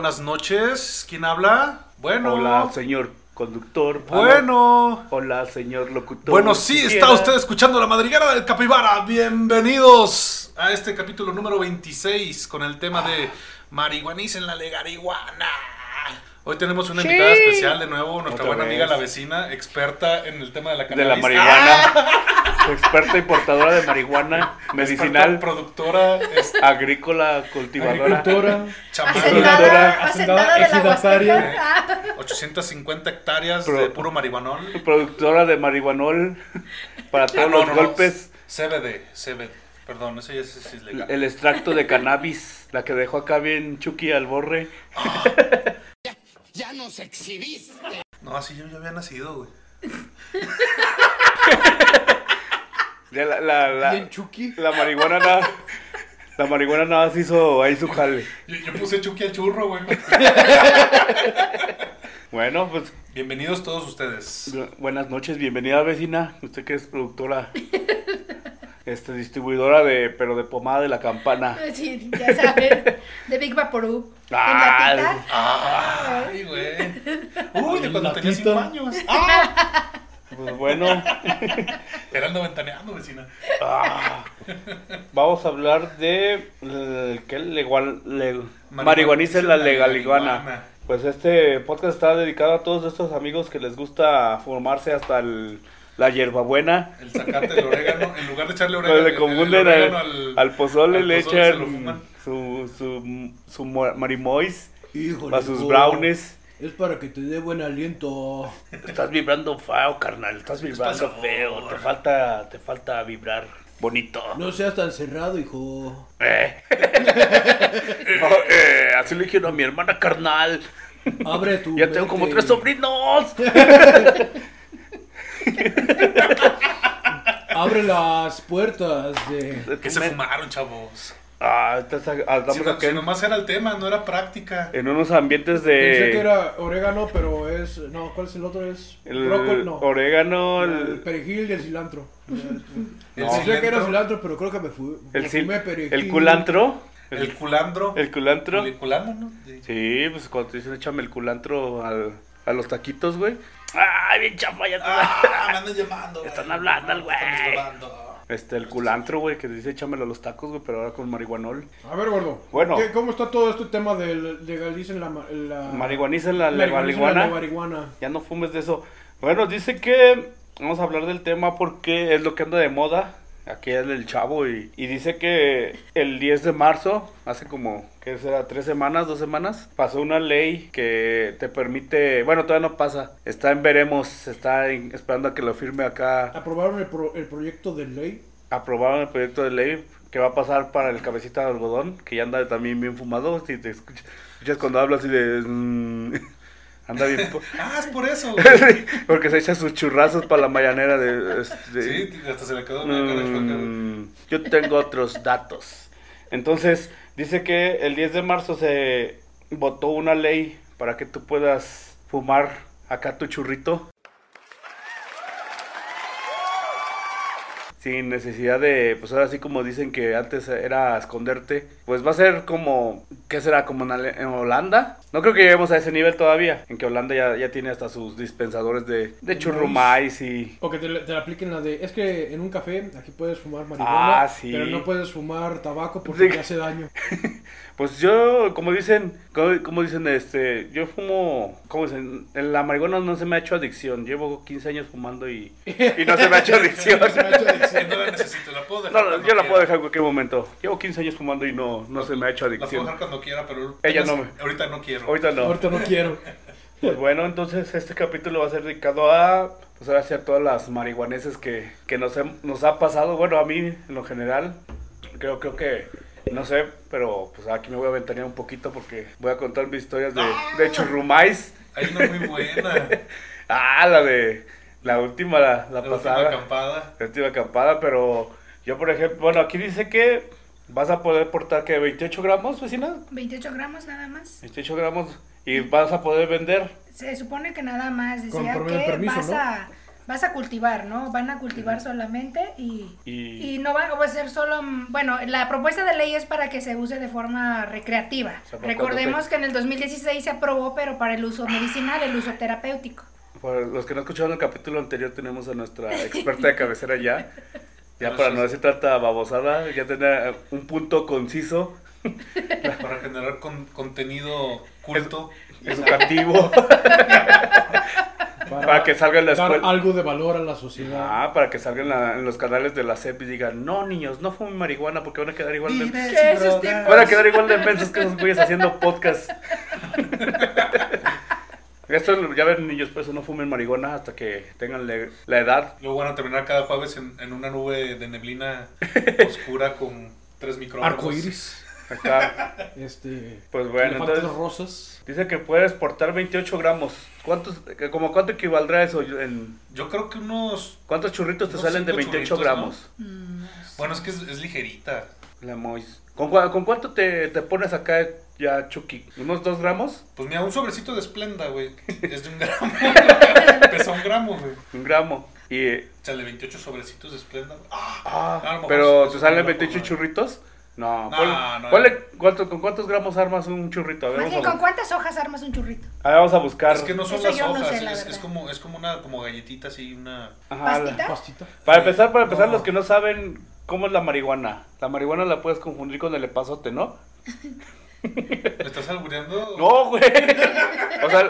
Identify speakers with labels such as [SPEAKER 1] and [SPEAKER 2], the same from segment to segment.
[SPEAKER 1] Buenas noches. ¿Quién habla? Bueno.
[SPEAKER 2] Hola, señor conductor.
[SPEAKER 1] Bueno.
[SPEAKER 2] Hola, señor locutor.
[SPEAKER 1] Bueno, sí, está usted escuchando la madriguera del Capibara. Bienvenidos a este capítulo número 26 con el tema de marihuaniz en la legariguana. Hoy tenemos una invitada especial de nuevo, nuestra buena amiga,
[SPEAKER 2] vez.
[SPEAKER 1] la vecina, experta en el tema de la
[SPEAKER 2] De
[SPEAKER 1] cannabis.
[SPEAKER 2] la marihuana. Experta importadora de marihuana
[SPEAKER 1] Experta
[SPEAKER 2] medicinal,
[SPEAKER 1] productora, es-
[SPEAKER 2] agrícola, cultivadora.
[SPEAKER 3] Agricultora,
[SPEAKER 4] de la
[SPEAKER 3] ejidataria.
[SPEAKER 4] Huasteca.
[SPEAKER 1] 850 hectáreas de
[SPEAKER 2] Pro-
[SPEAKER 1] puro marihuanol.
[SPEAKER 2] Productora de marihuanol para todos
[SPEAKER 1] Ah, no,
[SPEAKER 2] los
[SPEAKER 1] no, no.
[SPEAKER 2] golpes.
[SPEAKER 1] CBD, CBD. Perdón, ese ya es, es ilegal.
[SPEAKER 2] El extracto de cannabis, la que dejó acá bien Chucky al borre.
[SPEAKER 5] Ya nos exhibiste.
[SPEAKER 1] No, así yo ya había nacido, güey.
[SPEAKER 2] Ya La, la, la,
[SPEAKER 3] Chucky.
[SPEAKER 2] la marihuana nada. La marihuana nada más hizo ahí su jale.
[SPEAKER 1] Yo, yo puse Chucky al churro, güey.
[SPEAKER 2] Bueno, pues
[SPEAKER 1] Bienvenidos todos ustedes.
[SPEAKER 2] Bu- Buenas noches, bienvenida vecina. Usted que es productora, este distribuidora de, pero de pomada de la campana.
[SPEAKER 4] Sí, ya sabes, de Big Vaporub.
[SPEAKER 2] Ah,
[SPEAKER 4] en latita.
[SPEAKER 1] Ay, güey. Uy, de cuando
[SPEAKER 3] La
[SPEAKER 1] tenía. 5 años. Ah,
[SPEAKER 2] Pues bueno,
[SPEAKER 1] era ando ventaneando, vecina.
[SPEAKER 2] ah, vamos a hablar de eh, ¿qué? Legual, le- en la
[SPEAKER 1] la
[SPEAKER 2] legaliguana. Pues este podcast está dedicado a todos estos amigos que les gusta formarse hasta el, la hierbabuena.
[SPEAKER 1] El zacate, el orégano. En lugar de echarle
[SPEAKER 2] Pues
[SPEAKER 1] orégano,
[SPEAKER 2] le confunden
[SPEAKER 1] el
[SPEAKER 2] al,
[SPEAKER 1] orégano
[SPEAKER 2] al pozole,
[SPEAKER 1] al
[SPEAKER 2] le
[SPEAKER 1] pozole
[SPEAKER 2] echan su, su, su mo- marimois
[SPEAKER 3] Híjole.
[SPEAKER 2] a sus brownies.
[SPEAKER 3] Es para que te dé buen aliento.
[SPEAKER 2] Estás vibrando feo, carnal. Estás vibrando feo. Te falta, te falta vibrar bonito.
[SPEAKER 3] No seas tan cerrado, hijo.
[SPEAKER 2] Eh. No, eh, así le dijeron a mi hermana carnal.
[SPEAKER 3] Abre tu.
[SPEAKER 2] Ya tengo como tres sobrinos.
[SPEAKER 3] Abre las puertas de.
[SPEAKER 1] Que se fumaron, chavos.
[SPEAKER 2] Ah, estás- ah, estamos
[SPEAKER 1] Si, no- si
[SPEAKER 2] en,
[SPEAKER 1] nomás era el tema, no era práctica.
[SPEAKER 2] en unos ambientes
[SPEAKER 3] Pensé que
[SPEAKER 2] de
[SPEAKER 3] era orégano, pero es. No, ¿cuál es el otro? Es.
[SPEAKER 2] el
[SPEAKER 3] brócoli, no.
[SPEAKER 2] orégano,
[SPEAKER 3] El
[SPEAKER 2] el,
[SPEAKER 3] perejil y el cilantro.
[SPEAKER 1] El
[SPEAKER 3] Pensé que era
[SPEAKER 1] cilantro.
[SPEAKER 3] pero creo que me fui.
[SPEAKER 2] el,
[SPEAKER 3] me
[SPEAKER 2] cil-
[SPEAKER 3] fumé perejil.
[SPEAKER 2] el culantro.
[SPEAKER 1] El culandro.
[SPEAKER 2] El culantro.
[SPEAKER 1] El culano, ¿no? Sí.
[SPEAKER 2] Sí, pues cuando te dicen échame el culantro al, a los taquitos, güey. Ay, bien chafa, ya te
[SPEAKER 1] Ah, me andan llamando.
[SPEAKER 2] Están hablando al güey. Este, el culantro, güey, que dice échamelo a los tacos, güey, pero ahora con marihuanol.
[SPEAKER 3] A ver, gordo.
[SPEAKER 2] Bueno.
[SPEAKER 3] ¿qué- ¿Cómo está todo este tema del legalicen la. la
[SPEAKER 2] Marihuaniza la marihuana.
[SPEAKER 3] la marihuana?
[SPEAKER 2] Ya no fumes de eso. Bueno, dice que vamos a hablar del tema porque es lo que anda de moda. Aquí es el chavo y, y dice que el 10 de marzo, hace como, ¿qué será? ¿Tres semanas, dos semanas? Pasó una ley que te permite, bueno, todavía no pasa, está en veremos, está en- esperando a que lo firme acá,
[SPEAKER 3] Aprobaron el, pro- el proyecto de ley.
[SPEAKER 2] aprobaron el proyecto de ley que va a pasar para el cabecita de algodón, que ya anda también bien fumado, si te escuchas, escuchas cuando habla así de... mm, anda bien...
[SPEAKER 1] Ah, es por eso, güey.
[SPEAKER 2] Porque se echa sus churrazos para la mañanera de... este,
[SPEAKER 1] Sí, hasta se le quedó una cara chueca, güey.
[SPEAKER 2] mm, yo tengo otros datos. Entonces, dice que el 10 de marzo se votó una ley para que tú puedas fumar acá tu churrito. Sin necesidad de, pues ahora sí como dicen que antes era esconderte, pues va a ser como, ¿qué será? Como en, Ale- en Holanda. No creo que lleguemos a ese nivel todavía, en que Holanda ya, ya tiene hasta sus dispensadores de, de churrumais y...
[SPEAKER 3] O que te, te la apliquen la de. Es que en un café aquí puedes fumar marihuana.
[SPEAKER 2] Ah, sí.
[SPEAKER 3] Pero no puedes fumar tabaco porque
[SPEAKER 2] Sí.
[SPEAKER 3] te hace daño.
[SPEAKER 2] Pues yo, como dicen, como, como dicen, este, yo fumo, como dicen, en la marihuana no se me ha hecho adicción. Llevo 15 años fumando y, y no se me ha hecho adicción.
[SPEAKER 3] No se me ha hecho adicción.
[SPEAKER 1] No la necesito, la puedo dejar.
[SPEAKER 2] No, yo la
[SPEAKER 1] quiera.
[SPEAKER 2] puedo dejar en cualquier momento. Llevo 15 años fumando y no, no se me ha hecho
[SPEAKER 1] La puedo
[SPEAKER 2] adicción.
[SPEAKER 1] dejar cuando quiera, pero.
[SPEAKER 2] Ella no me-
[SPEAKER 1] Ahorita no quiero.
[SPEAKER 2] Ahorita no.
[SPEAKER 3] Ahorita no quiero.
[SPEAKER 2] Pues bueno, entonces este capítulo va a ser dedicado a, pues ahora sí a todas las marihuaneses que, que nos, hem- nos ha pasado. Bueno, a mí en lo general, creo, creo que, no sé, pero pues aquí me voy a aventanear un poquito porque voy a contar mis historias de, de churrumais.
[SPEAKER 1] Hay una muy buena.
[SPEAKER 2] Ah, la de la última, la, la
[SPEAKER 1] La última
[SPEAKER 2] pasada.
[SPEAKER 1] acampada.
[SPEAKER 2] La última acampada, pero yo por ejemplo, bueno, aquí dice que vas a poder portar que 28 gramos, vecina.
[SPEAKER 4] 28 gramos nada más.
[SPEAKER 2] 28 gramos y vas a poder vender.
[SPEAKER 4] Se supone que nada más.
[SPEAKER 3] Con
[SPEAKER 4] Decía
[SPEAKER 3] permiso,
[SPEAKER 4] que
[SPEAKER 3] permiso,
[SPEAKER 4] vas
[SPEAKER 3] ¿no?
[SPEAKER 4] a vas a cultivar, ¿no? Van a cultivar solamente y,
[SPEAKER 2] Y-
[SPEAKER 4] y no va, va a ser solo, mm, bueno, la propuesta de ley es para que se use de forma recreativa.
[SPEAKER 2] O sea, para
[SPEAKER 4] Recordemos que en el 2016 se aprobó, pero para el uso medicinal, el uso terapéutico.
[SPEAKER 2] Para los que no escucharon el capítulo anterior, tenemos a nuestra experta de cabecera ya. Ya para no decir tanta babosada, ya tener un punto conciso,
[SPEAKER 1] Para generar con- contenido culto.
[SPEAKER 2] educativo, para que salga en la
[SPEAKER 3] dar
[SPEAKER 2] escuela.
[SPEAKER 3] algo de valor a la sociedad.
[SPEAKER 2] Ah, para que salgan la- en los canales de la CEP y digan, no niños, no fumen marihuana porque van a quedar igual de...
[SPEAKER 4] ¿Qué esos
[SPEAKER 1] droga.
[SPEAKER 4] tiempos?
[SPEAKER 2] Van a quedar igual de mensos que esos güeyes haciendo podcast. Esto ya ven niños, por eso no fumen marihuana hasta que tengan le- la edad.
[SPEAKER 1] Luego van a terminar cada jueves en, en una nube de neblina oscura con tres micrófonos.
[SPEAKER 3] Arco iris.
[SPEAKER 2] Acá,
[SPEAKER 3] Este.
[SPEAKER 2] pues bueno, entonces
[SPEAKER 3] rosas.
[SPEAKER 2] dice que puedes portar 28 gramos. ¿Cuántos, como cuánto equivaldrá eso? En,
[SPEAKER 1] Yo creo que unos.
[SPEAKER 2] ¿Cuántos churritos te
[SPEAKER 1] Unos
[SPEAKER 2] salen de
[SPEAKER 1] cinco
[SPEAKER 2] 28
[SPEAKER 1] churritos,
[SPEAKER 2] gramos?
[SPEAKER 4] Mm,
[SPEAKER 1] Bueno, es que es, es ligerita.
[SPEAKER 2] La Mois. ¿Con, con cuánto te, te pones acá ya, Chucky? ¿Unos 2 gramos?
[SPEAKER 1] Pues mira, un sobrecito de esplenda, güey. Es de un gramo. Pesa un gramo, güey.
[SPEAKER 2] Un gramo. Y,
[SPEAKER 1] Sale 28 sobrecitos de esplenda. Ah,
[SPEAKER 2] ah, pero ¿te salen
[SPEAKER 1] no,
[SPEAKER 2] 28
[SPEAKER 1] no.
[SPEAKER 2] churritos? No,
[SPEAKER 1] No,
[SPEAKER 2] ponle-
[SPEAKER 1] no,
[SPEAKER 2] ponle. ¿cuánto- ¿con cuántos gramos armas un churrito? A ver,
[SPEAKER 4] Maggie,
[SPEAKER 2] vamos a,
[SPEAKER 4] ¿con cuántas hojas armas un churrito?
[SPEAKER 2] a ver, vamos a buscar.
[SPEAKER 1] Es que no son
[SPEAKER 4] Eso
[SPEAKER 1] las
[SPEAKER 4] no
[SPEAKER 1] hojas,
[SPEAKER 4] sé, la
[SPEAKER 1] es, como, es como una como galletita así, una...
[SPEAKER 2] Ajá,
[SPEAKER 4] ¿Pastita?
[SPEAKER 3] Pastita.
[SPEAKER 2] Para empezar, para empezar,
[SPEAKER 1] No.
[SPEAKER 2] los que no saben cómo es la marihuana. La marihuana la puedes confundir con el epazote, ¿no?
[SPEAKER 1] ¿Me estás albureando?
[SPEAKER 2] No, güey. O sea,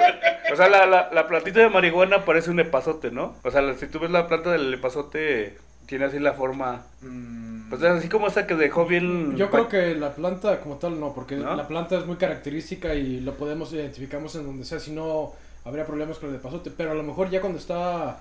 [SPEAKER 2] o sea la, la, la plantita de marihuana parece un epazote, ¿no? O sea, si tú ves la planta del epazote, tiene así la forma.
[SPEAKER 1] Mm,
[SPEAKER 2] Pues es así como esa que dejó bien.
[SPEAKER 3] Yo creo que la planta como tal no, porque
[SPEAKER 2] ¿No?
[SPEAKER 3] la planta es muy característica y lo podemos identificamos en donde sea, si no habría problemas con el de pasote, pero a lo mejor ya cuando está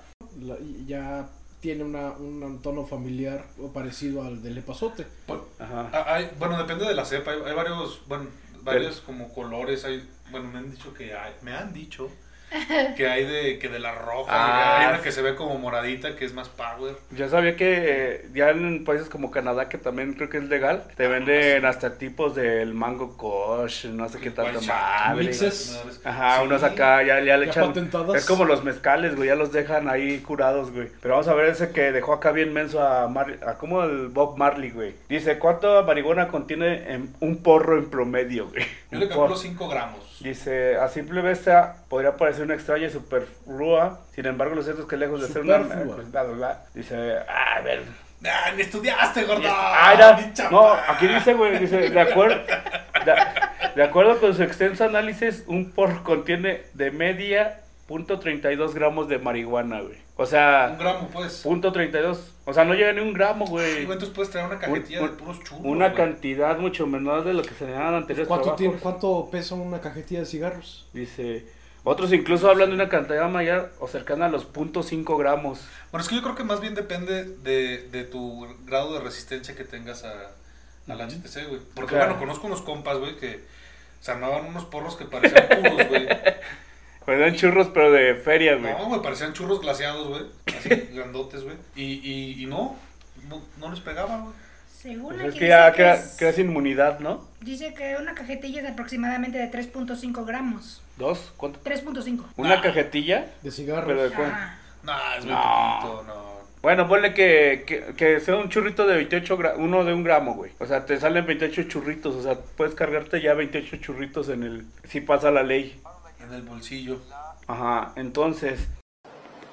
[SPEAKER 3] ya tiene una, un tono familiar o parecido al del epazote.
[SPEAKER 1] pues,
[SPEAKER 2] Ajá.
[SPEAKER 1] ah, hay- bueno, depende de la cepa. Hay, hay varios, bueno, varios como colores. Hay, bueno, me han dicho que hay, me han dicho que hay de que de la roja.
[SPEAKER 2] Ah,
[SPEAKER 1] hay una que se ve como moradita, que es más power.
[SPEAKER 2] Yo sabía que eh, ya en países como Canadá, que también creo que es legal, te venden hasta tipos del mango kush, no sé qué tanta madre.
[SPEAKER 3] Mixes.
[SPEAKER 2] Ajá,
[SPEAKER 1] Sí.
[SPEAKER 2] unos acá ya, ya le
[SPEAKER 3] Ya
[SPEAKER 2] echan. Es como los mezcales, güey, ya los dejan ahí curados, güey. Pero vamos a ver ese que dejó acá bien menso a, Mar a como el Bob Marley, güey. Dice, ¿cuánto marihuana contiene en un porro en promedio, güey?
[SPEAKER 1] Yo le calculo
[SPEAKER 2] porro.
[SPEAKER 1] 5 gramos.
[SPEAKER 2] Dice, a simple vista podría parecer una extraña y superflua, sin embargo lo cierto es que lejos de ser una... Pues, bla, bla, bla. Dice, ah, a ver...
[SPEAKER 1] ¡Ah, ni estudiaste, gordo!
[SPEAKER 2] Ah, no, aquí dice, güey, dice, de acuerdo, de, de acuerdo con su extenso análisis, un porro contiene de media punto 32 gramos de marihuana, güey. O
[SPEAKER 1] Un
[SPEAKER 2] sea,
[SPEAKER 1] gramo, pues.
[SPEAKER 2] punto 32. O sea, no llega ni un gramo, güey.
[SPEAKER 1] Entonces puedes traer una cajetilla
[SPEAKER 2] Un-
[SPEAKER 1] de puros churros.
[SPEAKER 2] Una
[SPEAKER 1] güey.
[SPEAKER 2] cantidad mucho menor de lo que se le dan anteriores
[SPEAKER 3] ¿Cuánto, tiene, ¿Cuánto pesa una cajetilla de cigarros?
[SPEAKER 2] Dice, otros incluso hablan de una cantidad mayor o cercana a los punto .5 gramos.
[SPEAKER 1] Bueno, es que yo creo que más bien depende de, de tu grado de resistencia que tengas a, al HTC, güey. Porque,
[SPEAKER 2] Claro.
[SPEAKER 1] bueno, conozco unos compas, güey, que se armaban unos porros que parecían puros, güey.
[SPEAKER 2] Pues dan churros, pero de feria, güey.
[SPEAKER 1] No, güey, parecían churros glaseados, güey. Así, grandotes, güey. Y, y, y no, no, no les pegaba, güey.
[SPEAKER 4] Según
[SPEAKER 2] Pues es que ya
[SPEAKER 4] que
[SPEAKER 2] crea-
[SPEAKER 4] es-
[SPEAKER 2] creas inmunidad, ¿no?
[SPEAKER 4] Dice que una cajetilla es aproximadamente de 3.5 gramos.
[SPEAKER 2] ¿Dos? ¿Cuánto?
[SPEAKER 4] 3.5.
[SPEAKER 2] ¿Una
[SPEAKER 1] Ah.
[SPEAKER 2] cajetilla?
[SPEAKER 3] De cigarros.
[SPEAKER 2] Pero de cuál?
[SPEAKER 4] Ajá.
[SPEAKER 1] Nah, es muy
[SPEAKER 2] No.
[SPEAKER 1] poquito, no.
[SPEAKER 2] Bueno, ponle que, que, que sea un churrito de 28 gramos, uno de un gramo, güey. O sea, te salen 28 churritos, o sea, puedes cargarte ya 28 churritos en el... Si pasa la ley.
[SPEAKER 1] En el bolsillo.
[SPEAKER 2] Ajá, entonces,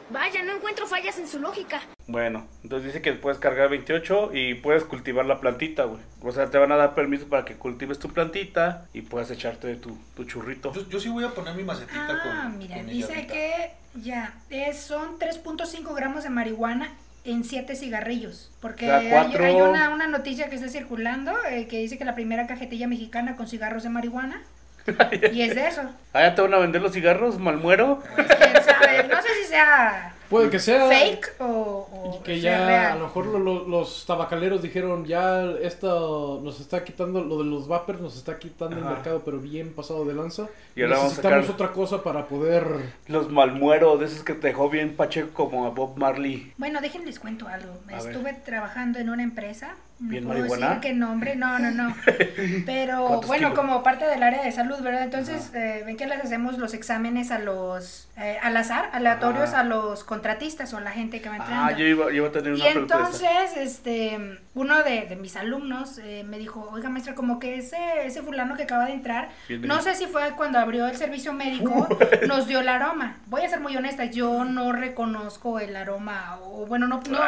[SPEAKER 5] Vaya, no encuentro fallas en su lógica.
[SPEAKER 2] bueno, entonces dice que puedes cargar 28 y puedes cultivar la plantita, güey. O sea, te van a dar permiso para que cultives tu plantita y puedas echarte tu, tu churrito.
[SPEAKER 1] Yo, yo sí voy a poner mi macetita
[SPEAKER 4] Ah,
[SPEAKER 1] con.
[SPEAKER 4] mira,
[SPEAKER 1] con
[SPEAKER 4] dice que ya, es, son 3.5 gramos de marihuana en 7 cigarrillos. Porque
[SPEAKER 2] O sea,
[SPEAKER 4] hay-
[SPEAKER 2] cuatro-
[SPEAKER 4] hay, una, una noticia que está circulando eh, que dice que la primera cajetilla mexicana con cigarros de marihuana. y es de eso.
[SPEAKER 2] Ah, ya te van a vender los cigarros, malmuero.
[SPEAKER 4] Pues, quién sabe, no sé si sea
[SPEAKER 3] Puede que sea.
[SPEAKER 4] fake o, o
[SPEAKER 3] Y que
[SPEAKER 4] sea
[SPEAKER 3] ya a
[SPEAKER 4] real.
[SPEAKER 3] lo mejor lo- lo- los tabacaleros dijeron ya esto nos está quitando lo de los vapers nos está quitando el
[SPEAKER 2] Ajá.
[SPEAKER 3] mercado pero bien pasado de lanza
[SPEAKER 2] Y ahora vamos a
[SPEAKER 3] necesitamos
[SPEAKER 2] sacar-
[SPEAKER 3] otra cosa para poder
[SPEAKER 2] Los malmuero, de esos que te dejó bien pacheco como a Bob Marley.
[SPEAKER 4] Bueno, déjenles cuento algo.
[SPEAKER 2] A ver.
[SPEAKER 4] Estuve trabajando en una empresa No
[SPEAKER 2] Bien
[SPEAKER 4] puedo
[SPEAKER 2] marihuana.
[SPEAKER 4] decir qué nombre, no, no, no. Pero
[SPEAKER 2] ¿Cuántos
[SPEAKER 4] bueno,
[SPEAKER 2] kilos?
[SPEAKER 4] como parte del área de salud, ¿verdad? Entonces, eh, ven que les hacemos los exámenes a los, eh, al azar, aleatorios
[SPEAKER 2] Ajá.
[SPEAKER 4] a los contratistas o a la gente que va
[SPEAKER 2] Ah,
[SPEAKER 4] entrando.
[SPEAKER 2] yo iba, yo iba a tener
[SPEAKER 4] Y
[SPEAKER 2] una esa.
[SPEAKER 4] entonces, este, uno de, de mis alumnos eh, me dijo, oiga maestra, como que ese, ese fulano que acaba de entrar,
[SPEAKER 2] Bien
[SPEAKER 4] no sé si fue cuando abrió el servicio médico, nos dio el aroma. Voy a ser muy honesta, yo no reconozco el aroma, o bueno, no, no,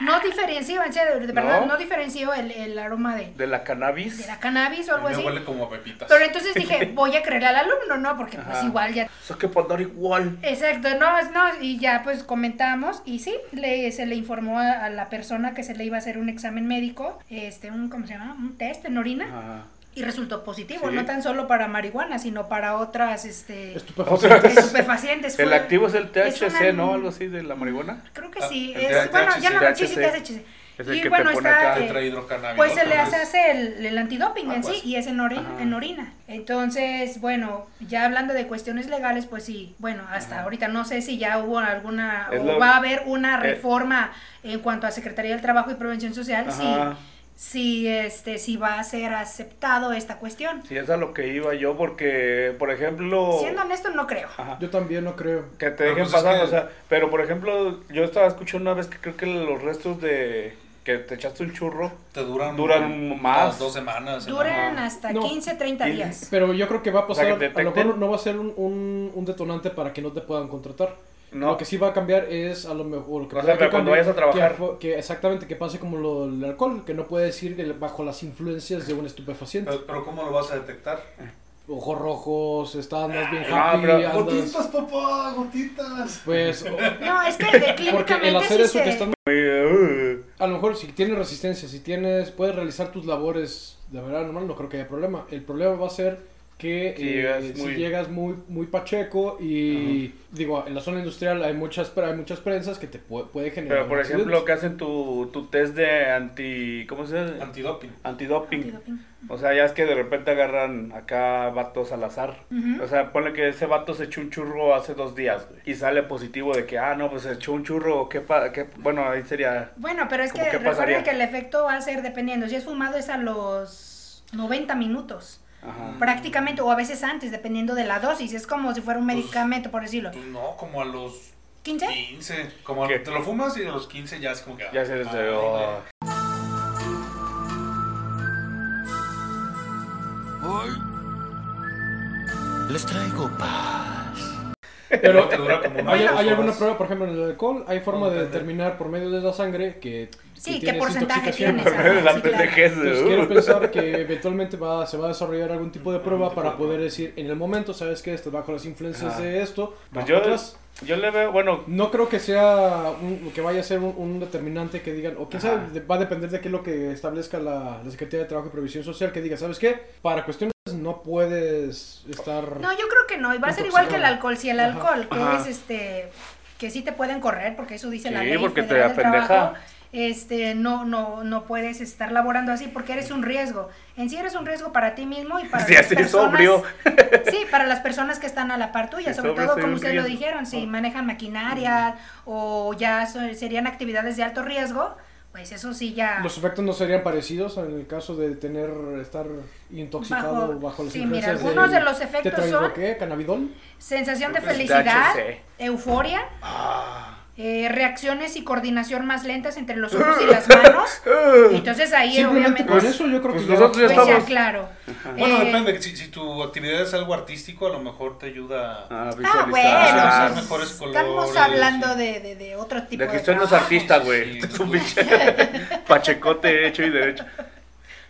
[SPEAKER 4] no diferencio, de verdad,
[SPEAKER 2] ¿No?
[SPEAKER 4] no, diferencio el, el aroma de,
[SPEAKER 2] De la cannabis.
[SPEAKER 4] de la cannabis o algo así.
[SPEAKER 1] me huele como a pepitas.
[SPEAKER 4] Pero entonces dije, voy a creer al alumno, ¿no? Porque pues
[SPEAKER 2] Ajá.
[SPEAKER 4] igual ya
[SPEAKER 2] Eso que para andar igual.
[SPEAKER 4] Exacto, no, es- no, y ya pues comentamos y sí, le, se le informó a, a la persona que se le iba a hacer un examen médico, este, un, ¿cómo se llama? Un test en orina
[SPEAKER 2] Ajá.
[SPEAKER 4] y resultó positivo,
[SPEAKER 2] Sí.
[SPEAKER 4] no tan solo para marihuana, sino para otras, este,
[SPEAKER 3] Estupefacientes.
[SPEAKER 4] estupefacientes.
[SPEAKER 2] El
[SPEAKER 4] Fue-
[SPEAKER 2] activo es el
[SPEAKER 4] es
[SPEAKER 2] THC,
[SPEAKER 4] una-
[SPEAKER 2] ¿no? Algo así de la marihuana.
[SPEAKER 4] Creo que
[SPEAKER 1] Ah,
[SPEAKER 4] sí, es, bueno, ya no, sí, sí,
[SPEAKER 2] THC.
[SPEAKER 4] THC.
[SPEAKER 2] Es el
[SPEAKER 4] Y
[SPEAKER 2] que te
[SPEAKER 4] bueno,
[SPEAKER 2] pone
[SPEAKER 4] está,
[SPEAKER 2] acá.
[SPEAKER 4] eh, pues se le hace, hace el, el antidoping
[SPEAKER 1] Ah,
[SPEAKER 4] en
[SPEAKER 1] pues.
[SPEAKER 4] sí y es en, ori-
[SPEAKER 2] Ajá.
[SPEAKER 4] en orina. Entonces, bueno, ya hablando de cuestiones legales, pues sí, bueno, hasta
[SPEAKER 2] Ajá.
[SPEAKER 4] ahorita no sé si ya hubo alguna
[SPEAKER 2] Es
[SPEAKER 4] o
[SPEAKER 2] lo-
[SPEAKER 4] va a haber una
[SPEAKER 2] eh.
[SPEAKER 4] reforma en cuanto a Secretaría del Trabajo y Prevención Social, si,
[SPEAKER 2] Ajá.
[SPEAKER 4] si, este, si va a ser aceptado esta cuestión.
[SPEAKER 2] Sí, es a lo que iba yo, porque, por ejemplo.
[SPEAKER 4] Siendo honesto, no creo.
[SPEAKER 2] Ajá.
[SPEAKER 3] Yo también no creo.
[SPEAKER 2] Que te
[SPEAKER 1] Pero
[SPEAKER 2] dejen
[SPEAKER 1] pues es
[SPEAKER 2] pasar,
[SPEAKER 1] que-
[SPEAKER 2] o sea, pero por ejemplo, yo estaba escuchando una vez que creo que los restos de que te echaste un churro,
[SPEAKER 1] Te duran,
[SPEAKER 2] Duran más.
[SPEAKER 1] dos semanas.
[SPEAKER 4] Duran hasta
[SPEAKER 3] No.
[SPEAKER 4] 15, 30
[SPEAKER 2] Y-
[SPEAKER 4] días.
[SPEAKER 3] Pero yo creo que va a
[SPEAKER 2] O sea,
[SPEAKER 3] pasar, a lo mejor no va a ser un, un, un detonante para que no te puedan contratar.
[SPEAKER 2] no,
[SPEAKER 3] Lo que sí va a cambiar es a lo mejor lo que
[SPEAKER 2] O sea, cuando vayas a trabajar.
[SPEAKER 3] que exactamente, que pase como lo, el alcohol, que no puedes ir bajo las influencias de un estupefaciente.
[SPEAKER 1] Pero, pero ¿cómo lo vas a detectar?
[SPEAKER 3] Ojos rojos, estás andas bien happy,
[SPEAKER 2] pero-
[SPEAKER 3] andas...
[SPEAKER 1] Gotitas, papá, gotitas.
[SPEAKER 3] Pues, o-
[SPEAKER 4] No, es que de-
[SPEAKER 3] porque el
[SPEAKER 4] clínicamente
[SPEAKER 3] hacer
[SPEAKER 4] sí
[SPEAKER 3] eso
[SPEAKER 4] se...
[SPEAKER 3] que estás...
[SPEAKER 2] uh,
[SPEAKER 3] A lo mejor si tienes resistencia, si tienes, puedes realizar tus labores de manera normal, no creo que haya problema. El problema va a ser que
[SPEAKER 2] Si
[SPEAKER 3] eh,
[SPEAKER 2] llegas
[SPEAKER 3] si
[SPEAKER 2] muy-
[SPEAKER 3] llegas muy, muy pacheco y digo, en la zona industrial hay muchas, hay muchas prensas que te pu- puede generar.
[SPEAKER 2] pero por ejemplo,
[SPEAKER 3] accidente.
[SPEAKER 2] que hacen tu, tu test de anti, ¿cómo se llama?
[SPEAKER 1] Antidoping.
[SPEAKER 2] Antidoping.
[SPEAKER 4] Antidoping.
[SPEAKER 2] O sea, ya es que de repente agarran acá vatos al azar. O sea, ponle que ese vato se echó un churro hace dos días, güey. Y sale positivo de que, ah, no, pues se echó un churro, ¿qué, pa qué? Bueno, ahí sería...
[SPEAKER 4] Bueno, pero es
[SPEAKER 2] ¿Cómo
[SPEAKER 4] que
[SPEAKER 2] pasaría?
[SPEAKER 4] que el efecto va a ser dependiendo. Si es fumado es a los 90 minutos,
[SPEAKER 2] Ajá.
[SPEAKER 4] prácticamente, o a veces antes, dependiendo de la dosis. Es como si fuera un
[SPEAKER 1] Pues-
[SPEAKER 4] medicamento, por decirlo.
[SPEAKER 1] Pues no, como a los
[SPEAKER 4] 15.
[SPEAKER 1] 15. Como a-
[SPEAKER 2] ¿Qué?
[SPEAKER 1] te lo fumas y a los 15 ya es como que.
[SPEAKER 2] Ya se desde...
[SPEAKER 1] ay,
[SPEAKER 2] oh.
[SPEAKER 6] Hoy les traigo paz.
[SPEAKER 1] Pero te dura como unas
[SPEAKER 3] ¿Hay, hay alguna prueba, por ejemplo, en el alcohol? ¿Hay forma
[SPEAKER 1] No,
[SPEAKER 3] de determinar por medio de la sangre que,
[SPEAKER 4] Sí, ¿qué
[SPEAKER 3] tienes
[SPEAKER 4] porcentaje
[SPEAKER 3] intoxicación?
[SPEAKER 4] tienes?
[SPEAKER 2] Por medio de la
[SPEAKER 4] Sí, claro.
[SPEAKER 3] Entonces quiero pensar que eventualmente va, se va a desarrollar algún tipo de prueba para poder decir en el momento, sabes que estás bajo las influencias
[SPEAKER 2] Ajá.
[SPEAKER 3] de esto,
[SPEAKER 2] Pues
[SPEAKER 3] bajo
[SPEAKER 2] yo,
[SPEAKER 3] otras.
[SPEAKER 2] yo le veo, bueno,
[SPEAKER 3] No creo que sea un- que vaya a ser un, un determinante que digan, o quién sabe, va a depender de qué es lo que establezca la, la Secretaría de Trabajo y Previsión Social, que diga, ¿sabes qué? Para cuestiones no puedes estar...
[SPEAKER 4] No, yo creo que no. Y va a ser igual que el alcohol. Si el
[SPEAKER 3] Ajá.
[SPEAKER 4] alcohol, que
[SPEAKER 2] Ajá.
[SPEAKER 4] es este. que sí te pueden correr, porque eso dice la
[SPEAKER 2] Sí,
[SPEAKER 4] ley
[SPEAKER 2] porque te
[SPEAKER 4] del
[SPEAKER 2] apendeja.
[SPEAKER 4] trabajo. Este, no, no, no puedes estar laborando así porque eres un riesgo. En sí eres un riesgo para ti mismo y para
[SPEAKER 2] Sí,
[SPEAKER 4] las personas.
[SPEAKER 2] sobrio.
[SPEAKER 4] Sí, para las personas que están a la par tuya,
[SPEAKER 2] Sí,
[SPEAKER 4] sobre todo como ustedes lo dijeron, si manejan maquinaria o ya serían actividades de alto riesgo, pues eso sí ya.
[SPEAKER 3] Los efectos no serían parecidos en el caso de tener estar intoxicado
[SPEAKER 4] Bajo-
[SPEAKER 3] bajo, las
[SPEAKER 4] sí, mira, algunos de los efectos son-
[SPEAKER 3] ¿qué? ¿Cannabidol?
[SPEAKER 4] Sensación de
[SPEAKER 2] Creo que es
[SPEAKER 4] felicidad,
[SPEAKER 2] THC.
[SPEAKER 4] euforia,
[SPEAKER 2] Ah.
[SPEAKER 4] Eh, reacciones y coordinación más lentas entre los ojos y las manos. Entonces ahí
[SPEAKER 3] Simplemente
[SPEAKER 4] obviamente
[SPEAKER 3] con eso yo creo
[SPEAKER 2] pues
[SPEAKER 3] que ya-
[SPEAKER 2] nosotros ya
[SPEAKER 4] pues ya
[SPEAKER 2] estamos-
[SPEAKER 4] claro.
[SPEAKER 1] Bueno,
[SPEAKER 4] Eh,
[SPEAKER 1] depende. Si, si tu actividad es algo artístico, a lo mejor te ayuda.
[SPEAKER 2] Ah,
[SPEAKER 4] Ah,
[SPEAKER 2] visualizar.
[SPEAKER 4] bueno,
[SPEAKER 1] Ah,
[SPEAKER 4] pues,
[SPEAKER 1] mejores
[SPEAKER 4] estamos
[SPEAKER 1] colores,
[SPEAKER 4] hablando
[SPEAKER 1] sí.
[SPEAKER 4] de, de, de otro tipo
[SPEAKER 2] De
[SPEAKER 4] de,
[SPEAKER 2] que usted no es artista, güey.
[SPEAKER 1] Sí,
[SPEAKER 2] es pinche pachecote hecho y derecho.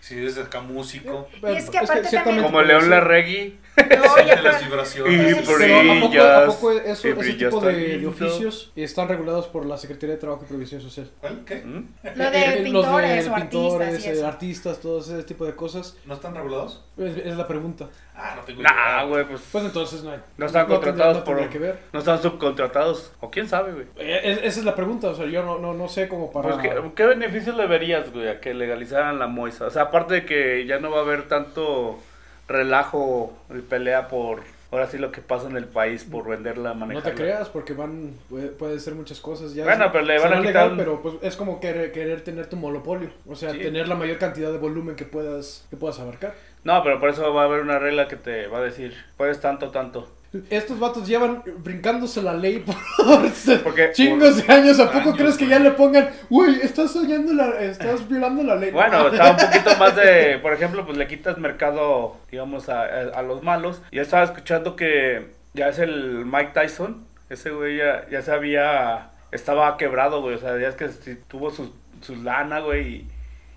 [SPEAKER 1] Si eres acá músico,
[SPEAKER 4] Y es que aparte también-
[SPEAKER 2] Como León Larregui.
[SPEAKER 4] No,
[SPEAKER 1] las
[SPEAKER 2] Y
[SPEAKER 1] vibraciones.
[SPEAKER 3] ¿a poco, a
[SPEAKER 2] brillas.
[SPEAKER 3] poco eso-
[SPEAKER 2] y
[SPEAKER 3] ese
[SPEAKER 2] brillas
[SPEAKER 3] tipo de, oficios están regulados por la Secretaría de Trabajo y Previsión Social?
[SPEAKER 1] ¿Cuál? ¿Qué?
[SPEAKER 2] ¿Mm?
[SPEAKER 4] Lo de pintores
[SPEAKER 3] los
[SPEAKER 4] o
[SPEAKER 3] de pintores,
[SPEAKER 4] artistas y
[SPEAKER 3] eh, artistas, todo ese tipo de cosas.
[SPEAKER 1] ¿No están regulados?
[SPEAKER 3] Es, es la pregunta.
[SPEAKER 1] Ah, no tengo
[SPEAKER 2] Nah,
[SPEAKER 1] idea.
[SPEAKER 2] güey, pues.
[SPEAKER 3] Pues entonces no hay.
[SPEAKER 2] No están contratados
[SPEAKER 3] no
[SPEAKER 2] por.
[SPEAKER 3] que ver.
[SPEAKER 2] No están subcontratados. O quién sabe, güey.
[SPEAKER 3] Eh, es- esa es la pregunta, o sea, yo no, no, no sé cómo para...
[SPEAKER 2] Pues, ¿qué, qué beneficios le verías, güey, a que legalizaran la moisa? O sea, aparte de que ya no va a haber tanto relajo y pelea por ahora sí lo que pasa en el país por venderla,
[SPEAKER 3] No
[SPEAKER 2] manejarla.
[SPEAKER 3] te creas, porque van, puede, puede ser muchas cosas. Ya
[SPEAKER 2] Bueno, pero le van a quitar
[SPEAKER 3] legal, pero pues es como querer, querer tener tu monopolio. O sea,
[SPEAKER 2] Sí.
[SPEAKER 3] tener la mayor cantidad de volumen que puedas, que puedas abarcar.
[SPEAKER 2] No, pero por eso va a haber una regla que te va a decir, puedes tanto, tanto.
[SPEAKER 3] Estos vatos llevan brincándose la ley por
[SPEAKER 2] Porque-
[SPEAKER 3] chingos de años. ¿A poco
[SPEAKER 1] Años,
[SPEAKER 3] crees que
[SPEAKER 1] güey.
[SPEAKER 3] ya le pongan, güey, estás soñando la, estás violando la ley?
[SPEAKER 2] Bueno, está un poquito más de, por ejemplo, pues le quitas mercado, digamos, a, a los malos. Ya estaba escuchando que ya es el Mike Tyson, ese güey ya, ya se había, estaba quebrado, güey, o sea, ya es que tuvo su, su lana, güey,